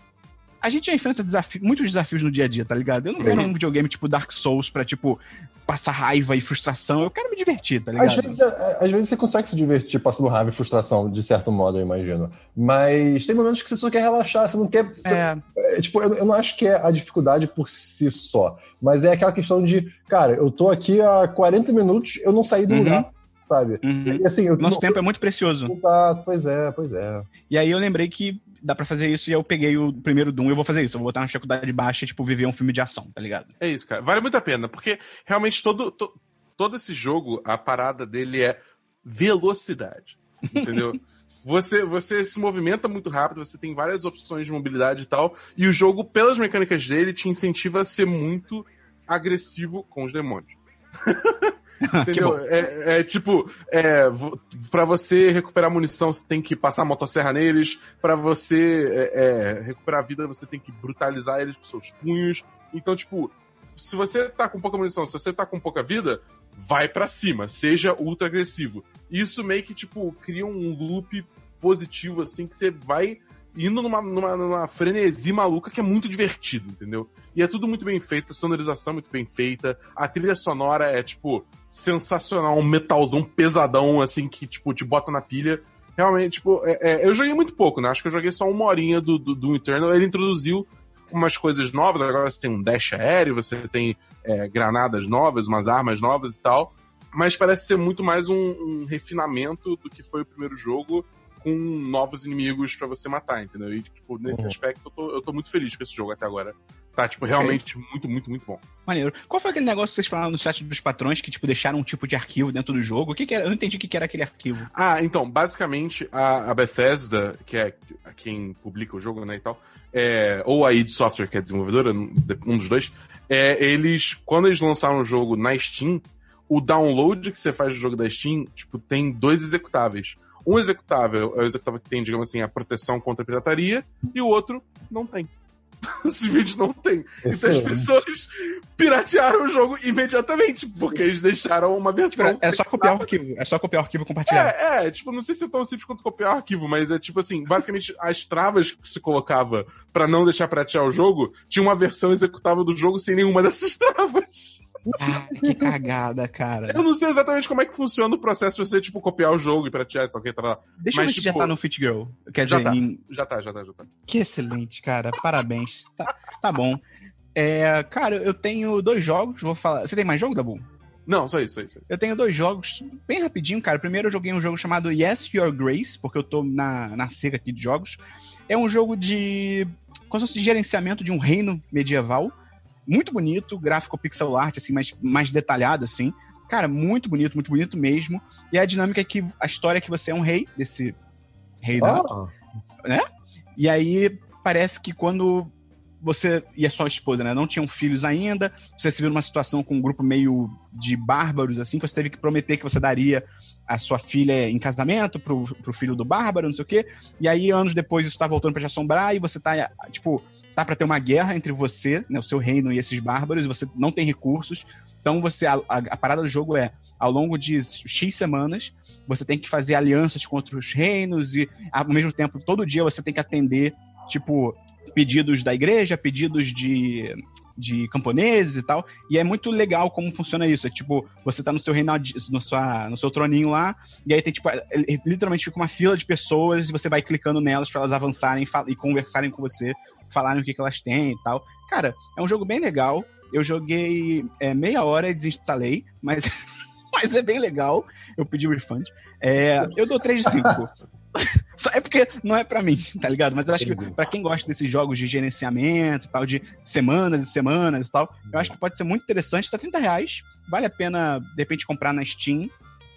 a gente já enfrenta desafi- muitos desafios no dia a dia, tá ligado? Eu não quero um videogame tipo Dark Souls pra, tipo, passar raiva e frustração. Eu quero me divertir, tá ligado? Às vezes, é- às vezes você consegue se divertir passando raiva e frustração, de certo modo, eu imagino. Mas tem momentos que você só quer relaxar, você não quer. você- É, é, tipo, eu, eu não acho que é a dificuldade por si só, mas é aquela questão de, cara, eu tô aqui há 40 minutos, eu não saí do Uhum. lugar, sabe? uhum. E assim, eu Nosso não- tempo é muito precioso. Exato, pois é, pois é. E aí eu lembrei que dá pra fazer isso e eu peguei o primeiro Doom e eu vou fazer isso. Eu vou botar na dificuldade baixa e, tipo, viver um filme de ação, tá ligado? É isso, cara. Vale muito a pena, porque realmente todo, to- todo esse jogo, a parada dele é velocidade. Entendeu? você, você se movimenta muito rápido, você tem várias opções de mobilidade e tal, e o jogo, pelas mecânicas dele, te incentiva a ser muito agressivo com os demônios. Entendeu? É, é tipo, é, pra você recuperar munição, você tem que passar a motosserra neles. Pra você é, é, recuperar a vida, você tem que brutalizar eles com seus punhos. Então, tipo, se você tá com pouca munição, se você tá com pouca vida, vai pra cima, seja ultra agressivo. Isso meio que, tipo, cria um loop positivo, assim, que você vai indo numa, numa, numa frenesi maluca que é muito divertido, entendeu? E é tudo muito bem feito, a sonorização é muito bem feita, a trilha sonora é, tipo, sensacional, um metalzão pesadão, assim, que, tipo, te bota na pilha. Realmente, tipo, é- é, eu joguei muito pouco, né? Acho que eu joguei só uma horinha do, do, do Eternal. Ele introduziu umas coisas novas, agora você tem um dash aéreo, você tem é, granadas novas, umas armas novas e tal. Mas parece ser muito mais um, um refinamento do que foi o primeiro jogo, com novos inimigos pra você matar, entendeu? E, tipo, nesse Uhum. aspecto, eu tô, eu tô muito feliz com esse jogo até agora. Tá, tipo, realmente muito, muito, muito bom. Maneiro. Qual foi aquele negócio que vocês falaram no chat dos patrões que, tipo, deixaram um tipo de arquivo dentro do jogo? O que, que era? Eu não entendi o que, que era aquele arquivo. Ah, então, basicamente, a, a Bethesda, que é quem publica o jogo, né, e tal, é, ou a id Software, que é desenvolvedora, um dos dois, é, eles, quando eles lançaram o jogo na Steam, o download que você faz do jogo da Steam, tipo, tem dois executáveis. Um executável é o executável que tem, digamos assim, a proteção contra a pirataria, e o outro não tem. Simplesmente não tem. Então as pessoas piratearam o jogo imediatamente, porque eles deixaram uma versão. É só sem copiar o arquivo. É só copiar o arquivo e compartilhar. é, é, tipo, não sei se é tão simples quanto copiar o arquivo, mas é tipo assim, basicamente as travas que se colocava pra não deixar pratear o jogo, tinha uma versão executável do jogo sem nenhuma dessas travas. Ah, que cagada, cara. Eu não sei exatamente como é que funciona o processo de você, tipo, copiar o jogo e pratear, só que tá Deixa eu mas, ver se já tipo, tá no Fit Girl. Quer já dizer, tá. em- Já tá, já tá, já tá. que excelente, cara. Parabéns. Tá, tá bom. É, cara, eu tenho dois jogos. Vou falar. Você tem mais jogo, Dabu? Não, só isso, só isso. só isso. Eu tenho dois jogos bem rapidinho, cara. Primeiro eu joguei um jogo chamado Yes, Your Grace, porque eu tô na, na seca aqui de jogos. É um jogo de. como se fosse de gerenciamento de um reino medieval. Muito bonito, gráfico pixel art, assim, mais, mais detalhado, assim. Cara, muito bonito, muito bonito mesmo. E a dinâmica é que a história é que você é um rei desse reino. Ah, E aí parece que quando você e a sua esposa, né, não tinham filhos ainda, você se viu numa situação com um grupo meio de bárbaros, assim, que você teve que prometer que você daria a sua filha em casamento pro, pro filho do bárbaro, não sei o quê. E aí, anos depois, isso tá voltando pra te assombrar e você tá, tipo, tá pra ter uma guerra entre você, né, o seu reino e esses bárbaros, você não tem recursos. Então, você a, a, a parada do jogo é, ao longo de X semanas, você tem que fazer alianças contra os reinos e, ao mesmo tempo, todo dia você tem que atender, tipo, pedidos da igreja, pedidos de, de camponeses e tal. E é muito legal como funciona isso. É tipo, você tá no seu reinado, no, no seu troninho lá, e aí tem tipo, é- é- literalmente fica uma fila de pessoas e você vai clicando nelas para elas avançarem e e conversarem com você, falarem o que, que elas têm e tal. Cara, é um jogo bem legal. Eu joguei é, meia hora e desinstalei, mas, mas é bem legal. Eu pedi refund. É, eu dou 3 de 5. Só é porque não é pra mim, tá ligado? Mas eu acho que pra quem gosta desses jogos de gerenciamento e tal, de semanas e semanas e tal, eu acho que pode ser muito interessante. Tá 30 reais, vale a pena, de repente, comprar na Steam.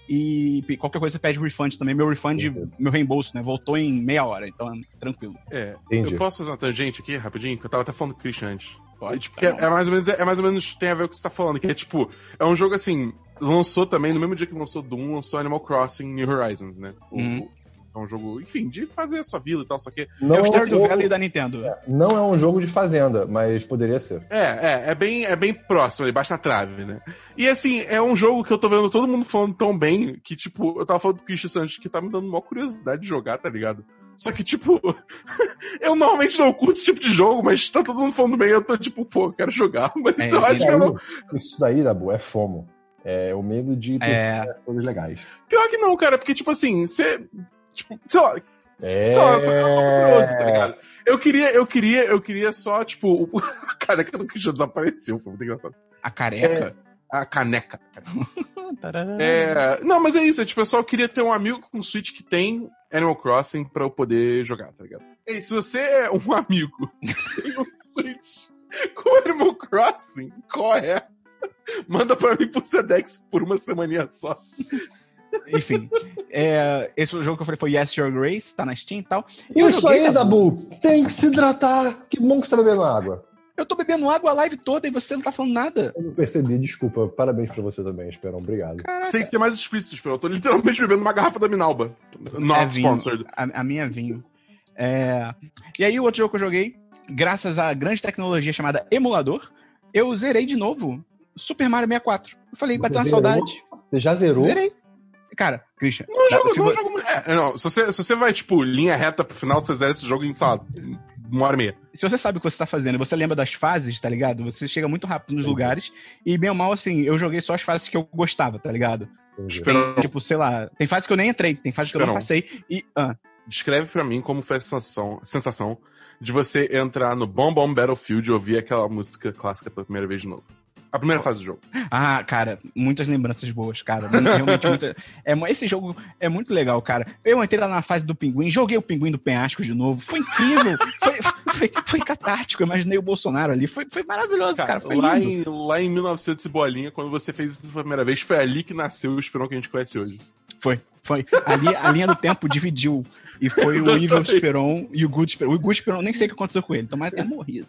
E qualquer coisa você pede refund também. Meu refund, Uhum. meu reembolso, né? Voltou em meia hora, então é tranquilo. É, Entendi. eu posso fazer uma tangente aqui, rapidinho? Que eu tava até falando com o Christian antes. Pode, Tipo, que é, é mais ou menos, é mais ou menos tem a ver com o que você tá falando, que é tipo, é um jogo assim, lançou também, no mesmo dia que lançou Doom, lançou Animal Crossing New Horizons, né? O- Uhum. É um jogo, enfim, de fazer a sua vila e tal, só que. Não é o Stardew jogo- Valley da Nintendo. Não é um jogo de fazenda, mas poderia ser. É, é, é bem, é bem próximo, ali, baixa a trave, né? E assim, é um jogo que eu tô vendo todo mundo falando tão bem que, tipo, eu tava falando pro Christian antes que tá me dando uma curiosidade de jogar, tá ligado? Só que, tipo, eu normalmente não curto esse tipo de jogo, mas tá todo mundo falando bem, eu tô tipo, pô, eu quero jogar, mas É, eu acho que eu não. Isso daí, Dabu, é fomo. É o medo de ter É. as coisas legais. Pior que não, cara, porque, tipo assim, você. Tipo, sei lá, É. sei lá, eu sou, eu sou curioso, tá ligado? Eu queria, eu queria, eu queria só, tipo, o- a caneca do Christian desapareceu, foi muito engraçado. A careca. A caneca. É, não, mas é isso, é, tipo, eu só queria ter um amigo com Switch que tem Animal Crossing pra eu poder jogar, tá ligado? E se você é um amigo que tem um Switch com Animal Crossing, corre. Manda pra mim por Sedex por uma semaninha só. Enfim, é, esse jogo que eu falei foi Yes Your Grace, tá na Steam e tal. E eu Isso aí, Dabu! Tem que se hidratar! Que bom que você tá bebendo água. Eu tô bebendo água a live toda e você não tá falando nada. Eu não percebi, desculpa. Parabéns pra você também, Esperão. Obrigado. Caraca. Que ser mais explícito, Esperão. Eu tô literalmente bebendo uma garrafa da Minalba. Not É vinho. sponsored. A, a minha é vinho. É, E aí, o outro jogo que eu joguei, graças à grande tecnologia chamada emulador, eu zerei de novo Super Mario 64. Eu falei, Você bateu uma zerou? saudade. Você já zerou? Zerei. Cara, Christian, Não dá- jogo, se não vo- jogo. É, não, se você, se você vai, tipo, linha reta pro final, você zera esse jogo em, sei lá, uma hora e meia. se você sabe o que você tá fazendo, você lembra das fases, tá ligado? Você chega muito rápido nos lugares. E bem ou mal, assim, eu joguei só as fases que eu gostava, tá ligado? Esperão. Tem, tipo, sei lá, tem fases que eu nem entrei, tem fases que eu não passei. E. ah, Descreve pra mim como foi a sensação, sensação de você entrar no Bom Bom Battlefield e ouvir aquela música clássica pela primeira vez de novo. A primeira fase do jogo. Ah, cara, muitas lembranças boas, cara. Realmente, muita... é, esse jogo é muito legal, cara. Eu entrei lá na fase do pinguim, joguei o pinguim do penhasco de novo. Foi incrível. foi, foi, foi catártico. Eu imaginei o Bolsonaro ali. Foi, foi maravilhoso, cara. Foi lá, lindo. em, lá em 1900 e bolinha, quando você fez isso pela primeira vez, foi ali que nasceu o Esperão que a gente conhece hoje. Foi, foi. Ali, a linha do tempo dividiu. E foi o Evil Exatamente. Esperon e o Good Esperon. O Good Esperon, nem sei o que aconteceu com ele. Tomara ter morrido.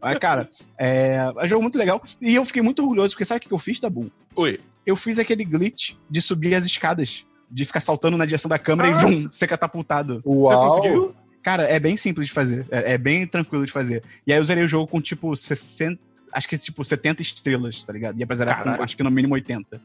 Mas, cara, é, é um jogo muito legal. E eu fiquei muito orgulhoso, porque sabe o que eu fiz, Dabu? Oi. eu fiz aquele glitch de subir as escadas. De ficar saltando na direção da câmera Ah, e vum, ser catapultado. Uau! Você conseguiu? Cara, é bem simples de fazer. É, é bem tranquilo de fazer. E aí eu zerei o jogo com tipo 60. Acho que tipo 70 estrelas, tá ligado? Ia pra zerar com acho que no mínimo 80.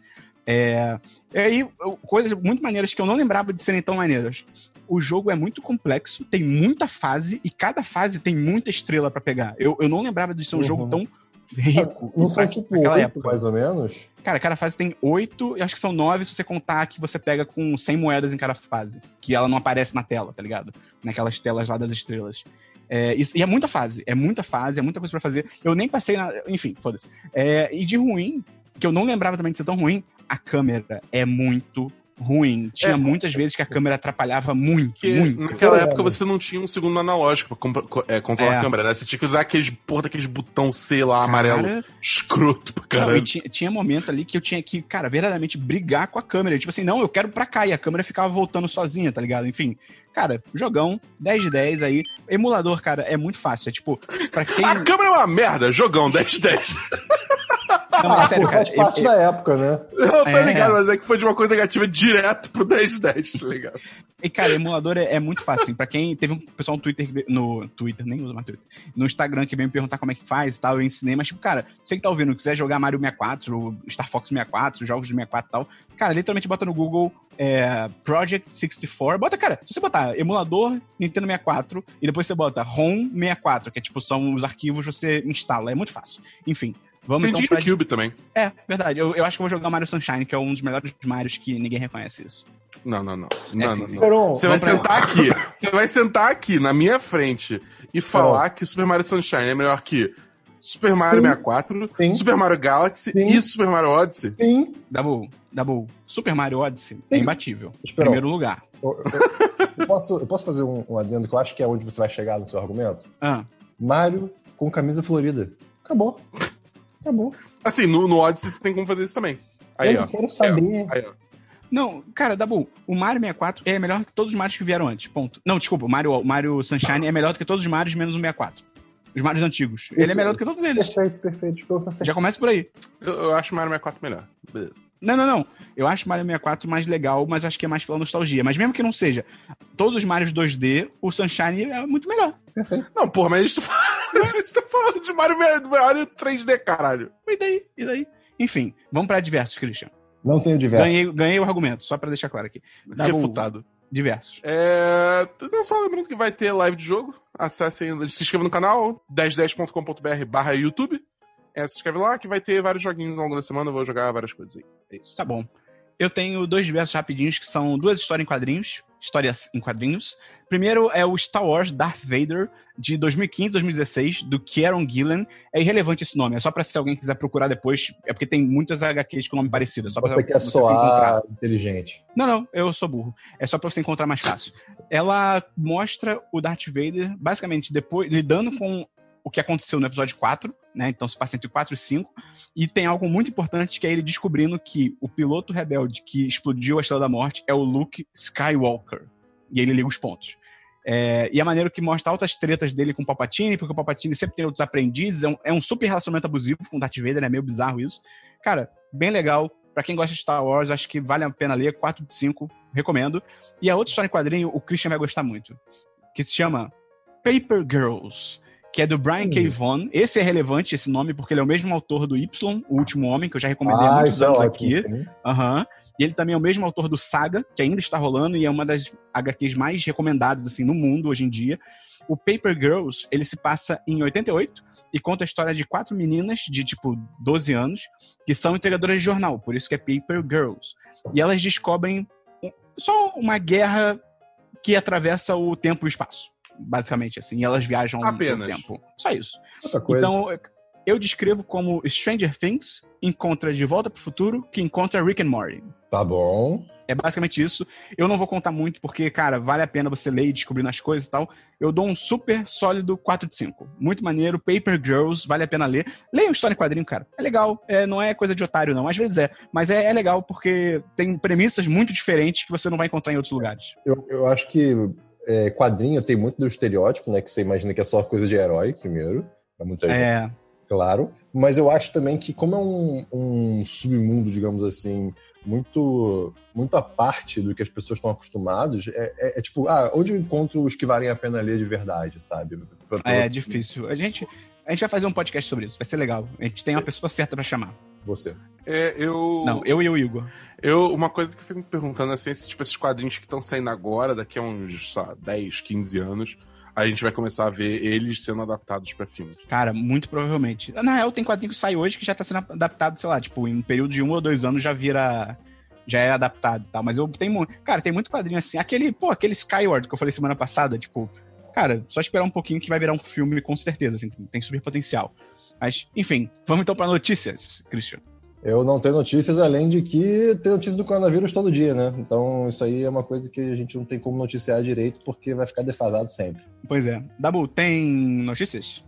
É, e aí, coisas muito maneiras que eu não lembrava de serem tão maneiras. O jogo é muito complexo, tem muita fase, e cada fase tem muita estrela pra pegar. Eu, eu não lembrava de ser um Uhum. jogo tão rico. Não são tipo oito, época. mais ou menos? Cara, cada fase tem oito, eu acho que são nove se você contar que você pega com 100 moedas em cada fase. Que ela não aparece na tela, tá ligado? Naquelas telas lá das estrelas. É, isso- e é muita fase, é muita fase, é muita coisa pra fazer. Eu nem passei na. Enfim, foda-se. É, e de ruim, que eu não lembrava também de ser tão ruim, a câmera é muito ruim. Tinha É. muitas vezes que a câmera atrapalhava muito, Porque muito. naquela época você não tinha um segundo analógico pra é, controlar É. a câmera, né? Você tinha que usar aqueles, porra, daqueles botão C lá, amarelo, Cara, escroto pra Não, caralho. e tinha, tinha momento ali que eu tinha que, cara, verdadeiramente brigar com a câmera. Tipo assim, não, eu quero pra cá. E a câmera ficava voltando sozinha, tá ligado? Enfim, cara, jogão, 10 de 10 aí. Emulador, cara, é muito fácil. É tipo, pra quem. A câmera é uma merda, jogão, 10 10. Não, mas sério, pô, cara. faz parte eu- da época, né? Eu tô É. ligado, mas é que foi de uma coisa negativa direto pro 1010, tá ligado? E, cara, emulador é, é muito fácil. assim. Pra quem teve um pessoal no Twitter, que no Twitter, nem usa mais Twitter, no Instagram que veio me perguntar como é que faz e tal, eu ensinei, mas, tipo, cara, você que tá ouvindo, quiser jogar Mario 64, ou Star Fox 64, jogos de 64 e tal, cara, literalmente bota no Google é, Project 64, bota, cara, se você botar emulador Nintendo 64 e depois você bota ROM 64, que é tipo, são os arquivos você instala, é muito fácil. Enfim, vamos Tem então de pra... GameCube também. É, verdade, eu, eu acho que eu vou jogar Mario Sunshine, que é um dos melhores Marios que ninguém reconhece isso. Não, não, não. É Não, sim, não, não. Peron, Você vai sentar aqui. Você vai sentar aqui na minha frente e falar que Super Mario Sunshine é melhor que Super Mario Sim. 64, Sim. Super Mario Galaxy Sim. e Super Mario Odyssey. sim. Dabu, Dabu, Super Mario Odyssey é imbatível. Primeiro lugar. Eu, eu- eu posso, eu posso fazer um, um adendo que eu acho que é onde você vai chegar no seu argumento? Ah, Mario com camisa florida. Acabou. Acabou. Assim, no, no Odyssey você tem como fazer isso também. Aí, eu ó. não quero saber. Aí, ó. Não, cara, Dabu, o Mario 64 é melhor que todos os Marios que vieram antes. Ponto. Não, desculpa, o Mario, o Mario Sunshine é melhor do que todos os Marios menos o 64. Os Marios antigos. Ele é Isso. melhor do que todos eles. Perfeito, perfeito. Tá. Já começa por aí. Eu, eu acho o Mario 64 melhor. Beleza. Não, não, não. Eu acho o Mario 64 mais legal, mas acho que é mais pela nostalgia. Mas mesmo que não seja, todos os Marios 2D, o Sunshine é muito melhor. Perfeito. Não, porra, mas a falando, a gente tá falando de Mario, Mario 3D, caralho. E daí? E daí? Enfim, vamos pra diversos, Christian. Não tenho diversos. Ganhei, ganhei o argumento, só pra deixar claro aqui. Refutado. Diversos. É, não só lembrando que vai ter live de jogo. Acessem, se inscrevam no canal, 1010.com.br barra YouTube. É, se inscreve lá que vai ter vários joguinhos ao longo da semana. Eu vou jogar várias coisas aí. É isso. Tá bom. Eu tenho dois diversos rapidinhos que são duas histórias em quadrinhos. Histórias em quadrinhos. Primeiro é o Star Wars Darth Vader de 2015, 2016, do Kieron Gillen. É irrelevante esse nome, é só pra se alguém quiser procurar depois. É porque tem muitas HQs com nome parecido. É só pra Você quer você se encontrar. soar inteligente. Não, não, eu sou burro. É só pra você encontrar mais fácil. Ela mostra o Darth Vader, basicamente, depois lidando com o que aconteceu no episódio 4, né? Então se passa entre 4 e 5. E tem algo muito importante que é ele descobrindo que o piloto rebelde que explodiu a Estrela da Morte é o Luke Skywalker. E ele liga os pontos. É, e a maneira que mostra altas tretas dele com o Palpatine, porque o Palpatine sempre tem outros aprendizes, é um, é um super relacionamento abusivo com o Darth Vader, é meio bizarro isso. Cara, bem legal. Pra quem gosta de Star Wars, acho que vale a pena ler. 4 de 5, recomendo. E a outra história em quadrinho, o Christian vai gostar muito. Que se chama Paper Girls. Que é do Brian K. Vaughan. Esse é relevante, esse nome, porque ele é o mesmo autor do Y, O Último Homem, que eu já recomendei há Ah, muitos isso é anos aqui. Aham. E ele também é o mesmo autor do Saga, que ainda está rolando e é uma das HQs mais recomendadas assim no mundo hoje em dia. O Paper Girls, ele se passa em 88 e conta a história de quatro meninas de tipo 12 anos que são entregadoras de jornal, por isso que é Paper Girls. E elas descobrem só uma guerra que atravessa o tempo e o espaço, basicamente assim. E elas viajam no Apenas. tempo. Só isso. Outra coisa. Então, eu descrevo como Stranger Things encontra De Volta pro Futuro, que encontra Rick and Morty. Tá bom. É basicamente isso. Eu não vou contar muito, porque, cara, vale a pena você ler e descobrir as coisas e tal. Eu dou um super sólido 4 de 5. Muito maneiro. Paper Girls, vale a pena ler. Leia história em quadrinho, cara. É legal. É, não é coisa de otário, não. Às vezes é. Mas é, é legal porque tem premissas muito diferentes que você não vai encontrar em outros lugares. Eu, eu acho que é, quadrinho tem muito do estereótipo, né? Que você imagina que é só coisa de herói, primeiro. Pra muita gente, É. claro. Mas eu acho também que, como é um, um submundo, digamos assim, muito, muito à parte do que as pessoas estão acostumadas, é, é- é tipo, ah, onde eu encontro os que valem a pena ler de verdade, sabe? Pra- pra- É difícil. A gente, a gente vai fazer um podcast sobre isso. Vai ser legal. A gente tem uma pessoa certa pra chamar. Você. É, eu. Não, eu e o Igor. Eu, uma coisa que eu fico me perguntando assim, esses, tipo, esses quadrinhos que estão saindo agora, daqui a uns, lá, 10, 15 anos, a gente vai começar a ver eles sendo adaptados pra filmes. Cara, muito provavelmente. Na real, tem quadrinho que sai hoje que já tá sendo adaptado, sei lá, tipo, em um período de um ou dois anos já vira. Já é adaptado e tal. Mas eu tenho. Cara, tem muito quadrinho assim. Aquele, pô, aquele Skyward que eu falei semana passada, tipo. Cara, só esperar um pouquinho que vai virar um filme com certeza, assim, tem super potencial. Mas, enfim, vamos então pra notícias, Christian. Eu não tenho notícias, além de que tem notícia do coronavírus todo dia, né? Então isso aí é uma coisa que a gente não tem como noticiar direito, porque vai ficar defasado sempre. Pois é. Dabu, tem notícias?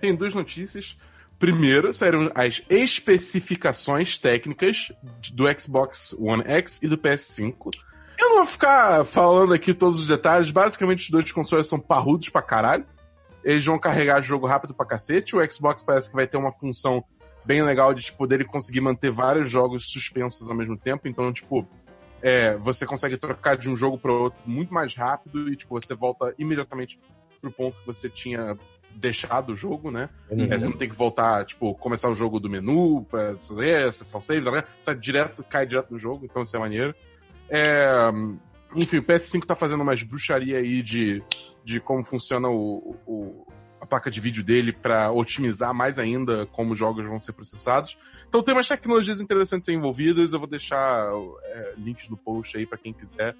Tem duas notícias. Primeiro, saíram as especificações técnicas do Xbox One X e do PS5. Eu não vou ficar falando aqui todos os detalhes. Basicamente, os dois consoles são parrudos pra caralho. Eles vão carregar jogo rápido pra cacete. O Xbox parece que vai ter uma função bem legal de, tipo, dele conseguir manter vários jogos suspensos ao mesmo tempo. Então, tipo, é, você consegue trocar de um jogo para outro muito mais rápido e, tipo, você volta imediatamente pro ponto que você tinha deixado o jogo, né? Uhum. É, você não tem que voltar, tipo, começar o jogo do menu, pra saber, acessar o save, tá você direto, cai direto no jogo, então isso é maneiro. É, enfim, o PS5 tá fazendo umas bruxaria aí de, de como funciona o, o placa de vídeo dele para otimizar mais ainda como os jogos vão ser processados. Então tem umas tecnologias interessantes envolvidas, eu vou deixar é, links no post aí para quem quiser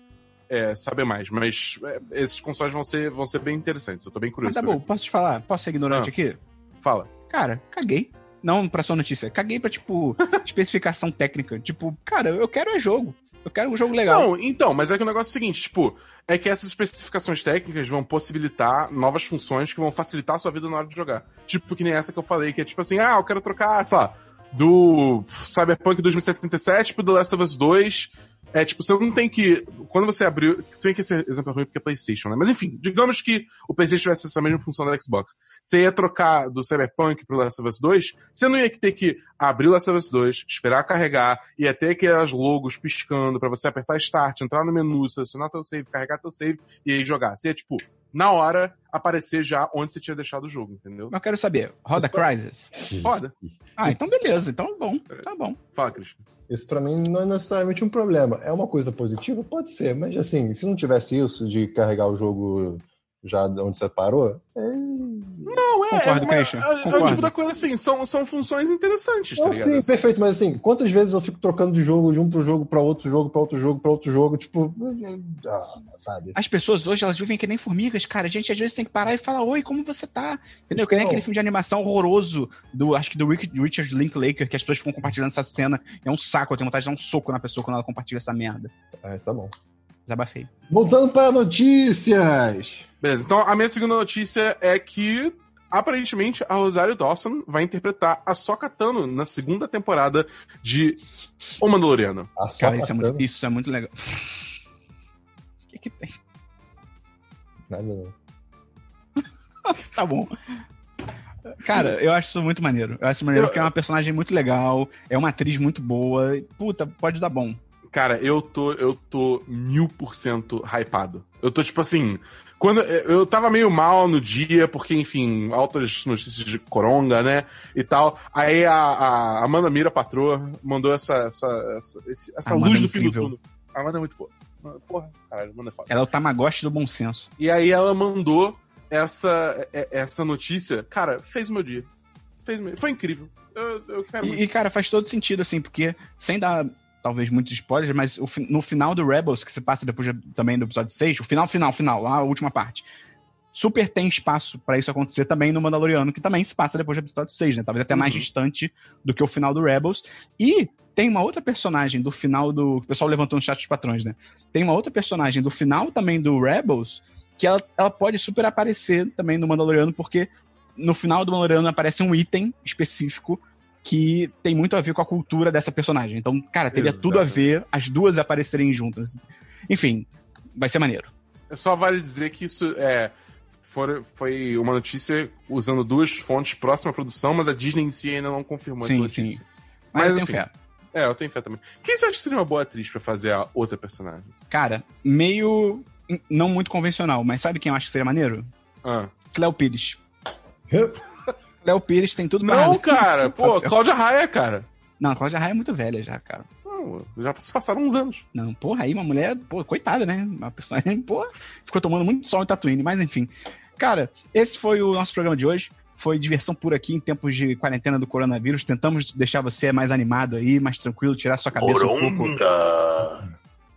é, saber mais. Mas é, esses consoles vão ser, vão ser bem interessantes, eu tô bem curioso. Mas tá bom, posso te falar? Posso ser ignorante Ah. aqui? Fala. Cara, caguei. Não pra sua notícia. Caguei pra, tipo, especificação técnica. Tipo, cara, eu quero é jogo. Eu quero um jogo legal. Não, então, mas é que o negócio é o seguinte, tipo, é que essas especificações técnicas vão possibilitar novas funções que vão facilitar a sua vida na hora de jogar. Tipo, que nem essa que eu falei, que é tipo assim, ah, eu quero trocar, sei lá, do Cyberpunk 2077 pro The Last of Us 2. É, tipo, você não tem que. Quando você abriu. Se bem que esse exemplo é ruim porque é PlayStation, né? Mas enfim, digamos que o PlayStation tivesse essa mesma função da Xbox. Você ia trocar do Cyberpunk pro Last of Us 2, você não ia ter que abrir o Last of Us 2, esperar carregar, ia ter aquelas logos piscando pra você apertar Start, entrar no menu, selecionar teu save, carregar teu save e aí jogar. Você ia, tipo, na hora, aparecer já onde você tinha deixado o jogo, entendeu? Mas eu quero saber, roda Crysis? Roda. Ah, então beleza. Então bom. Tá bom. Fala, Christian. Isso pra mim não é necessariamente um problema. É uma coisa positiva? Pode ser, mas assim, se não tivesse isso de carregar o jogo já onde você parou, é... Não, é. Concordo, é, Christian, É, é o concordo. tipo da coisa assim, são, são funções interessantes, tá Não, ligado? sim, perfeito, mas assim, quantas vezes eu fico trocando de jogo, de um pro jogo, pra outro jogo, pra outro jogo, pra outro jogo, tipo, ah, sabe? As pessoas hoje, elas vivem que nem formigas, cara. A gente às vezes tem que parar e falar, oi, como você tá? Entendeu? Que nem Então. aquele filme de animação horroroso do, acho que do Rick- Richard Linklater, que as pessoas ficam compartilhando essa cena. É um saco, eu tenho vontade de dar um soco na pessoa quando ela compartilha essa merda. Ah, tá bom. Desabafei. Voltando para notícias! Beleza, então a minha segunda notícia é que aparentemente a Rosário Dawson vai interpretar a Sokka Tano na segunda temporada de O Mandaloriano. Cara, isso é, muito, isso é muito legal. O que que tem? Nada não. tá bom. Cara, eu acho isso muito maneiro. Eu acho isso maneiro Eu- porque é uma personagem muito legal, é uma atriz muito boa. Puta, pode dar bom. Cara, eu tô, eu tô mil por cento hypado. Eu tô tipo assim. Quando eu tava meio mal no dia, porque, enfim, altas notícias de coronga, né? E tal. Aí a, a Amanda Mira, patroa, mandou essa, essa, essa, esse- essa luz é do fim do túnel. A Amanda é muito boa. Porra, caralho, Amanda é foda. Ela é o Tamagotchi do bom senso. E aí ela mandou essa, é- essa notícia. Cara, fez o meu dia. Fez o meu... Foi incrível. Eu, eu quero muito. E, e, cara, faz todo sentido, assim, porque, sem dar talvez muitos spoilers, mas o no final do Rebels, que se passa depois de- também do episódio 6, o final, final, final, lá a última parte. Super tem espaço pra isso acontecer também no Mandaloriano, que também se passa depois do episódio 6, né? Talvez até mais Uhum. distante do que o final do Rebels. E tem uma outra personagem do final do. O pessoal levantou no chat dos patrões, né? Tem uma outra personagem do final também do Rebels que ela, ela pode super aparecer também no Mandaloriano, porque no final do Mandaloriano aparece um item específico que tem muito a ver com a cultura dessa personagem. Então, cara, teria Exato. tudo a ver as duas aparecerem juntas. Enfim, vai ser maneiro. Só vale dizer que isso é. for- foi uma notícia usando duas fontes próximas à produção, mas a Disney em si ainda não confirmou Sim, essa notícia. sim. Mas, eu tenho assim, fé. É, eu tenho fé também. Quem você acha que seria uma boa atriz pra fazer a outra personagem? Cara, meio. não muito convencional, mas sabe quem eu acho que seria maneiro? Ah. Cléo Pires. Cléo Pires tem tudo pra Não, cara! esse Pô, papel. Cláudia Raia, cara. Não, a Cláudia Raia é muito velha já, cara. Não, já se passaram uns anos. Não, porra, aí uma mulher, pô, coitada, né? Uma personagem, porra, ficou tomando muito sol em Tatooine, mas enfim. Cara, esse foi o nosso programa de hoje. Foi diversão por aqui em tempos de quarentena do coronavírus. Tentamos deixar você mais animado aí, mais tranquilo, tirar sua cabeça um pouco.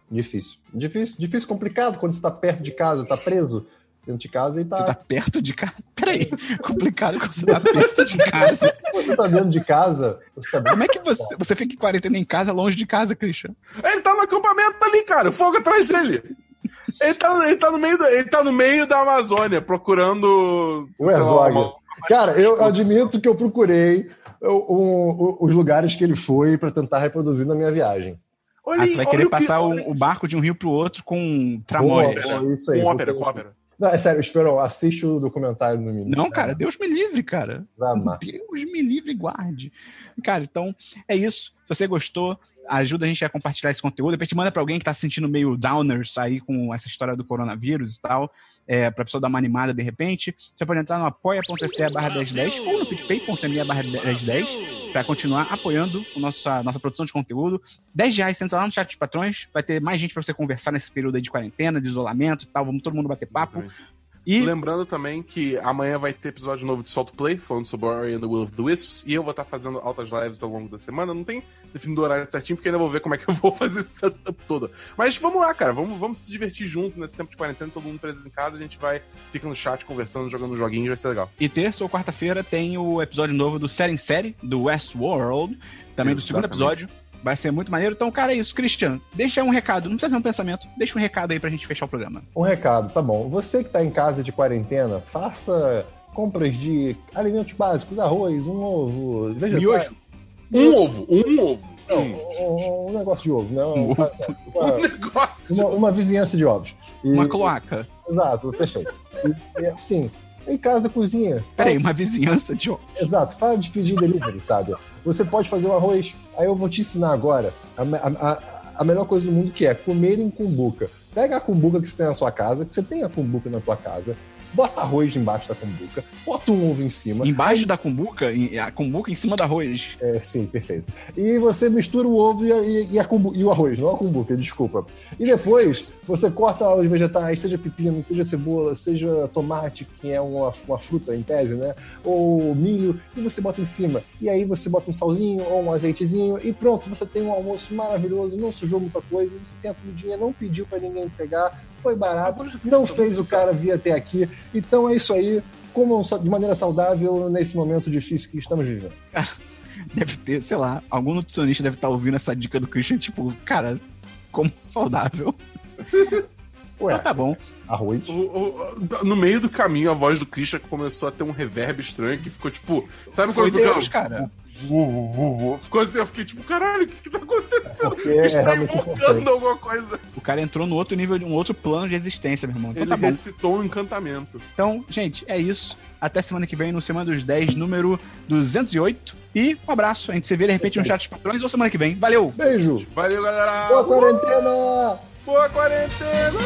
Difícil. Difícil, difícil, complicado quando você tá perto de casa, tá preso dentro de casa e tá. Você tá perto de casa? Peraí, complicado quando você tá perto de casa. Você tá dentro de casa, você tá Como é que você, você fica em quarentena em casa, longe de casa, Christian? Ele tá no acampamento ali, cara. Fogo atrás dele. Ele tá, ele tá, no, meio da, ele tá no meio da Amazônia, procurando. O Herzog. uma- Cara, eu admito que eu procurei o- o- os lugares que ele foi pra tentar reproduzir na minha viagem. Olha Ah, tu vai querer que- passar o, o barco de um rio pro outro com tramóias. Isso aí. Com ópera, com ópera. Não, é sério, Esperão, assiste o documentário no Mini. Não, cara, Deus me livre, cara. Zama. Deus me livre e guarde. Cara, então é isso. Se você gostou, ajuda a gente a compartilhar esse conteúdo. Depois te manda pra alguém que tá se sentindo meio downers aí com essa história do coronavírus e tal. É, pra pessoa dar uma animada de repente. Você pode entrar no apoia.se barra 1010 ou no picpay.me barra 1010 para continuar apoiando a nossa, produção de conteúdo. 10 reais, entra lá no chat de patrões, vai ter mais gente para você conversar nesse período aí de quarentena, de isolamento e tal. Vamos todo mundo bater papo. E Lembrando também que amanhã vai ter episódio novo de Salt Play, falando sobre Ori and the Will of the Wisps, e eu vou estar fazendo altas lives ao longo da semana. Não tem definido o horário certinho, porque ainda vou ver como é que eu vou fazer esse setup todo. Mas vamos lá, cara, vamos, vamos se divertir junto nesse tempo de quarentena, todo mundo preso em casa, a gente vai, fica no chat conversando, jogando joguinhos, vai ser legal. E terça ou quarta-feira tem o episódio novo do Série em Série, do Westworld, também do segundo Exatamente. episódio. Vai ser muito maneiro. Então, cara, é isso. Christian, deixa um recado. Não precisa ser um pensamento. Deixa um recado aí pra gente fechar o programa. Um recado, tá bom. Você que tá em casa de quarentena, faça compras de alimentos básicos, arroz, um ovo, vegetais. Miojo. Um ovo, um ovo. Não, um, um negócio de ovo, né? Um Uma, Um negócio. uma- uma vizinhança de ovos. E- Uma cloaca. Exato, perfeito. E, e, assim, em casa, cozinha. Peraí, uma vizinhança de. Exato, para de pedir delivery, sabe? Você pode fazer o arroz, aí eu vou te ensinar agora a, a- a melhor coisa do mundo que é comer em cumbuca. Pega a cumbuca que você tem na sua casa, que você tem a cumbuca na tua casa, bota arroz embaixo da cumbuca, bota um ovo em cima. Embaixo da cumbuca, a cumbuca em cima do arroz. É, sim, perfeito. E você mistura o ovo e, a- e- e a cumbu- e o arroz, não a cumbuca, desculpa. E depois você corta os vegetais, seja pepino, seja cebola, seja tomate, que é uma, uma fruta em tese, né? Ou milho, e você bota em cima. E aí você bota um salzinho ou um azeitezinho e pronto, você tem um almoço maravilhoso, não sujou muita coisa, você tem a comidinha, não pediu pra ninguém entregar, foi barato, não fez o cara vir até aqui. Então é isso aí. Comam de maneira saudável nesse momento difícil que estamos vivendo. Deve ter, sei lá, algum nutricionista deve estar ouvindo essa dica do Christian, tipo, cara, como saudável. Ué, Então tá bom. arroz. O- o- no meio do caminho, a voz do Christian começou a ter um reverb estranho que ficou tipo. Sabe Foi quando Deus, cara. Ficou assim, eu fiquei tipo, caralho, o que, que tá acontecendo? É está invocando alguma coisa. O cara entrou no outro nível, um outro plano de existência, meu irmão. Então Ele tá bom. recitou um encantamento. Então, gente, é isso. Até semana que vem no Semana dos 10, número 208. E um abraço. A gente se vê de repente no chat dos patrões ou semana que vem. Valeu! Beijo! Valeu, galera! Boa quarentena! Boa quarentena!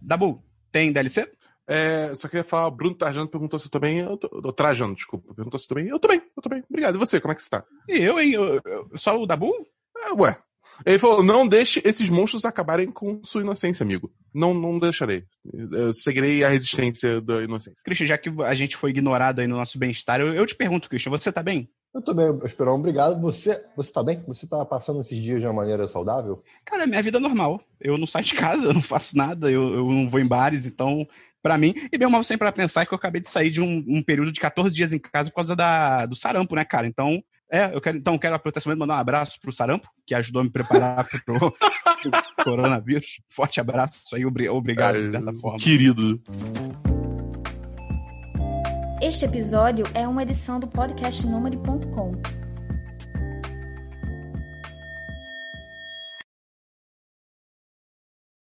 Dabu, tem DLC? É, eu só queria falar, o Bruno Trajano perguntou se eu tô bem. Eu tô, o Trajano, desculpa. Perguntou se eu tô bem. Eu tô bem, eu tô bem. Obrigado. E você, como é que você tá? E eu, hein? Eu- eu- só o Dabu? É, ué. Ele falou: não deixe esses monstros acabarem com sua inocência, amigo. Não, não deixarei. Eu seguirei a resistência da inocência. Christian, já que a gente foi ignorado aí no nosso bem-estar, eu, eu te pergunto, Christian, você tá bem? Eu tô bem, Esperão. Obrigado. Você, você tá bem? Você tá passando esses dias de uma maneira saudável? Cara, minha vida é normal. Eu não saio de casa, eu não faço nada, eu, eu não vou em bares, então, pra mim. E bem mal sempre pra pensar que eu acabei de sair de um, um período de 14 dias em casa por causa da, do sarampo, né, cara? Então, é, eu quero, então, quero aproveitar esse momento e mandar um abraço pro sarampo, que ajudou a me preparar pro, pro coronavírus. Forte abraço aí, obri- obrigado, de certa forma. Querido. Este episódio é uma edição do podcast Nômade.com.